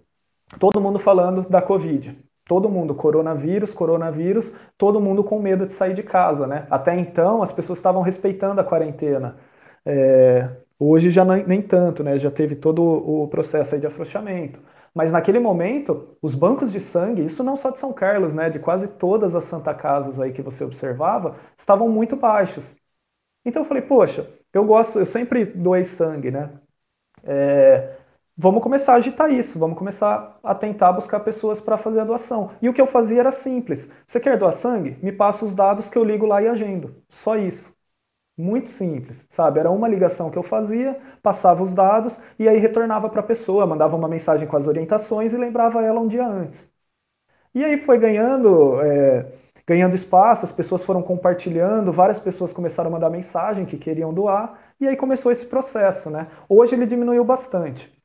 B: Todo mundo falando da Covid. Todo mundo, coronavírus, coronavírus, todo mundo com medo de sair de casa, né? Até então, as pessoas estavam respeitando a quarentena. É, hoje já nem, tanto, né? Já teve todo o processo de afrouxamento. Mas naquele momento, os bancos de sangue, isso não só de São Carlos, né? De quase todas as Santa Casas aí que você observava, estavam muito baixos. Então eu falei, poxa, eu gosto, eu sempre doei sangue, né? É, vamos começar a agitar isso, vamos começar a tentar buscar pessoas para fazer a doação. E o que eu fazia era simples. Você quer doar sangue? Me passa os dados que eu ligo lá e agendo. Só isso. Muito simples, sabe? Era uma ligação que eu fazia, passava os dados e aí retornava para a pessoa, mandava uma mensagem com as orientações e lembrava ela um dia antes. E aí foi ganhando, é, ganhando espaço, as pessoas foram compartilhando, várias pessoas começaram a mandar mensagem que queriam doar, e aí começou esse processo, né? Hoje ele diminuiu bastante.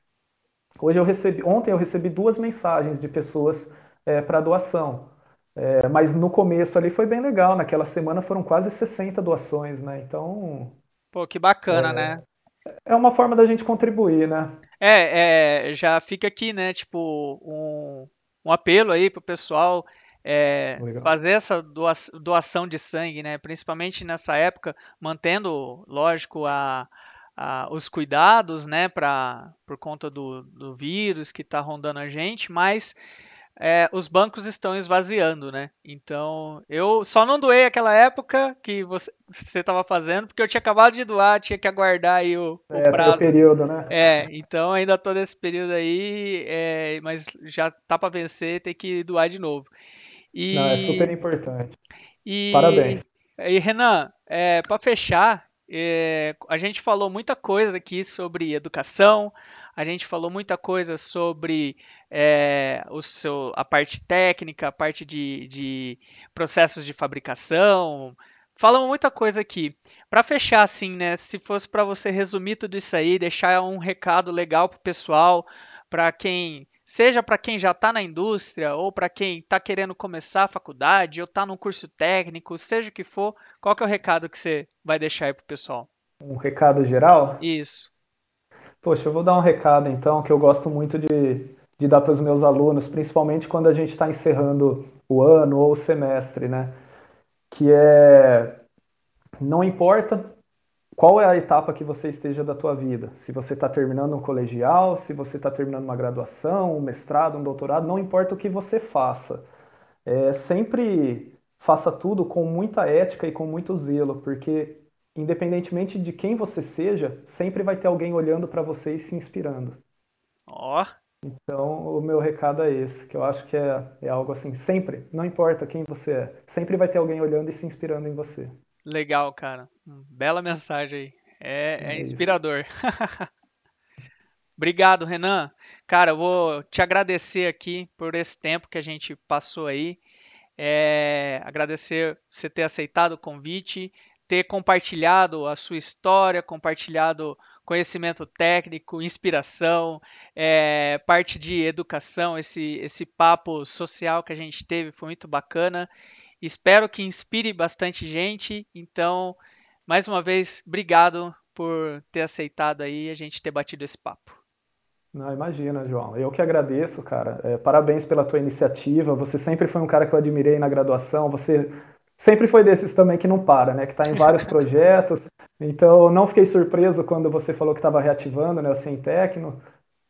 B: Hoje eu recebi, ontem eu recebi duas mensagens de pessoas é, para doação. É, mas no começo ali foi bem legal. Naquela semana foram quase 60 doações, né? Então.
A: Pô, que bacana, é, né?
B: É uma forma da gente contribuir, né?
A: É, é já fica aqui, né? Tipo, um, um apelo aí pro pessoal é, fazer essa doação de sangue, né? Principalmente nessa época, mantendo, lógico, a, os cuidados, né? Pra, por conta do, do vírus que está rondando a gente, mas é, os bancos estão esvaziando, né? Então, eu só não doei aquela época que você estava fazendo, porque eu tinha acabado de doar, tinha que aguardar aí o, o
B: é,
A: prazo.
B: período, né?
A: É, então ainda tô nesse período aí, é, mas já tá para vencer, tem que doar de novo.
B: E, não, é super importante.
A: E,
B: Parabéns.
A: E Renan, é, para fechar, é, a gente falou muita coisa aqui sobre educação, a gente falou muita coisa sobre é, o seu, a parte técnica, a parte de, de processos de fabricação. Falamos muita coisa aqui. Para fechar, assim, né? Se fosse para você resumir tudo isso aí, deixar um recado legal para o pessoal, para quem seja para quem já está na indústria ou para quem está querendo começar a faculdade ou está num curso técnico, seja o que for, qual que é o recado que você vai deixar aí para o pessoal?
B: Um recado geral?
A: Isso.
B: Poxa, eu vou dar um recado então que eu gosto muito de, de dar para os meus alunos, principalmente quando a gente está encerrando o ano ou o semestre, né? Que é não importa qual é a etapa que você esteja da tua vida, se você está terminando um colegial, se você está terminando uma graduação, um mestrado, um doutorado, não importa o que você faça, é, sempre faça tudo com muita ética e com muito zelo, porque independentemente de quem você seja, sempre vai ter alguém olhando para você e se inspirando.
A: Ó. Oh.
B: Então, o meu recado é esse, que eu acho que é, é algo assim, sempre, não importa quem você é, sempre vai ter alguém olhando e se inspirando em você.
A: Legal, cara. Bela mensagem aí. É, é, é inspirador. Obrigado, Renan. Cara, eu vou te agradecer aqui por esse tempo que a gente passou aí. É, agradecer você ter aceitado o convite, ter compartilhado a sua história, compartilhado conhecimento técnico, inspiração, é, parte de educação, esse, esse papo social que a gente teve foi muito bacana. Espero que inspire bastante gente. Então, mais uma vez, obrigado por ter aceitado aí a gente ter batido esse papo.
B: Não, imagina, João. Eu que agradeço, cara. É, parabéns pela tua iniciativa. Você sempre foi um cara que eu admirei na graduação. Você sempre foi desses também que não para, né? Que está em vários projetos. Então, não fiquei surpreso quando você falou que estava reativando né, o Sem Tecno.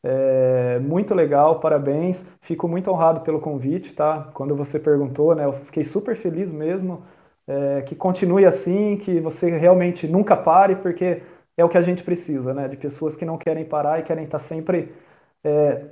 B: É, muito legal, parabéns. Fico muito honrado pelo convite, tá? Quando você perguntou, né? Eu fiquei super feliz mesmo. É, que continue assim, que você realmente nunca pare, porque é o que a gente precisa, né? De pessoas que não querem parar e querem estar sempre é,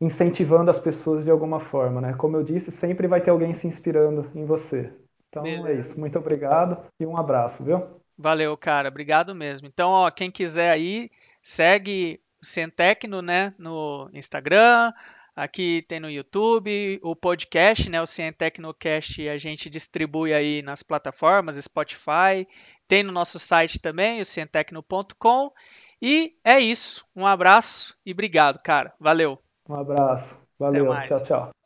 B: incentivando as pessoas de alguma forma, né? Como eu disse, sempre vai ter alguém se inspirando em você. Então Beleza. é isso. Muito obrigado e um abraço, viu?
A: Valeu, cara. Obrigado mesmo. Então, ó, quem quiser aí, segue o Cientecno, né, no Instagram, aqui tem no YouTube, o podcast, né, o Cientecnocast, a gente distribui aí nas plataformas Spotify, tem no nosso site também, o cientecno.com. E é isso. Um abraço e obrigado, cara. Valeu.
B: Um abraço. Valeu. Tchau, tchau.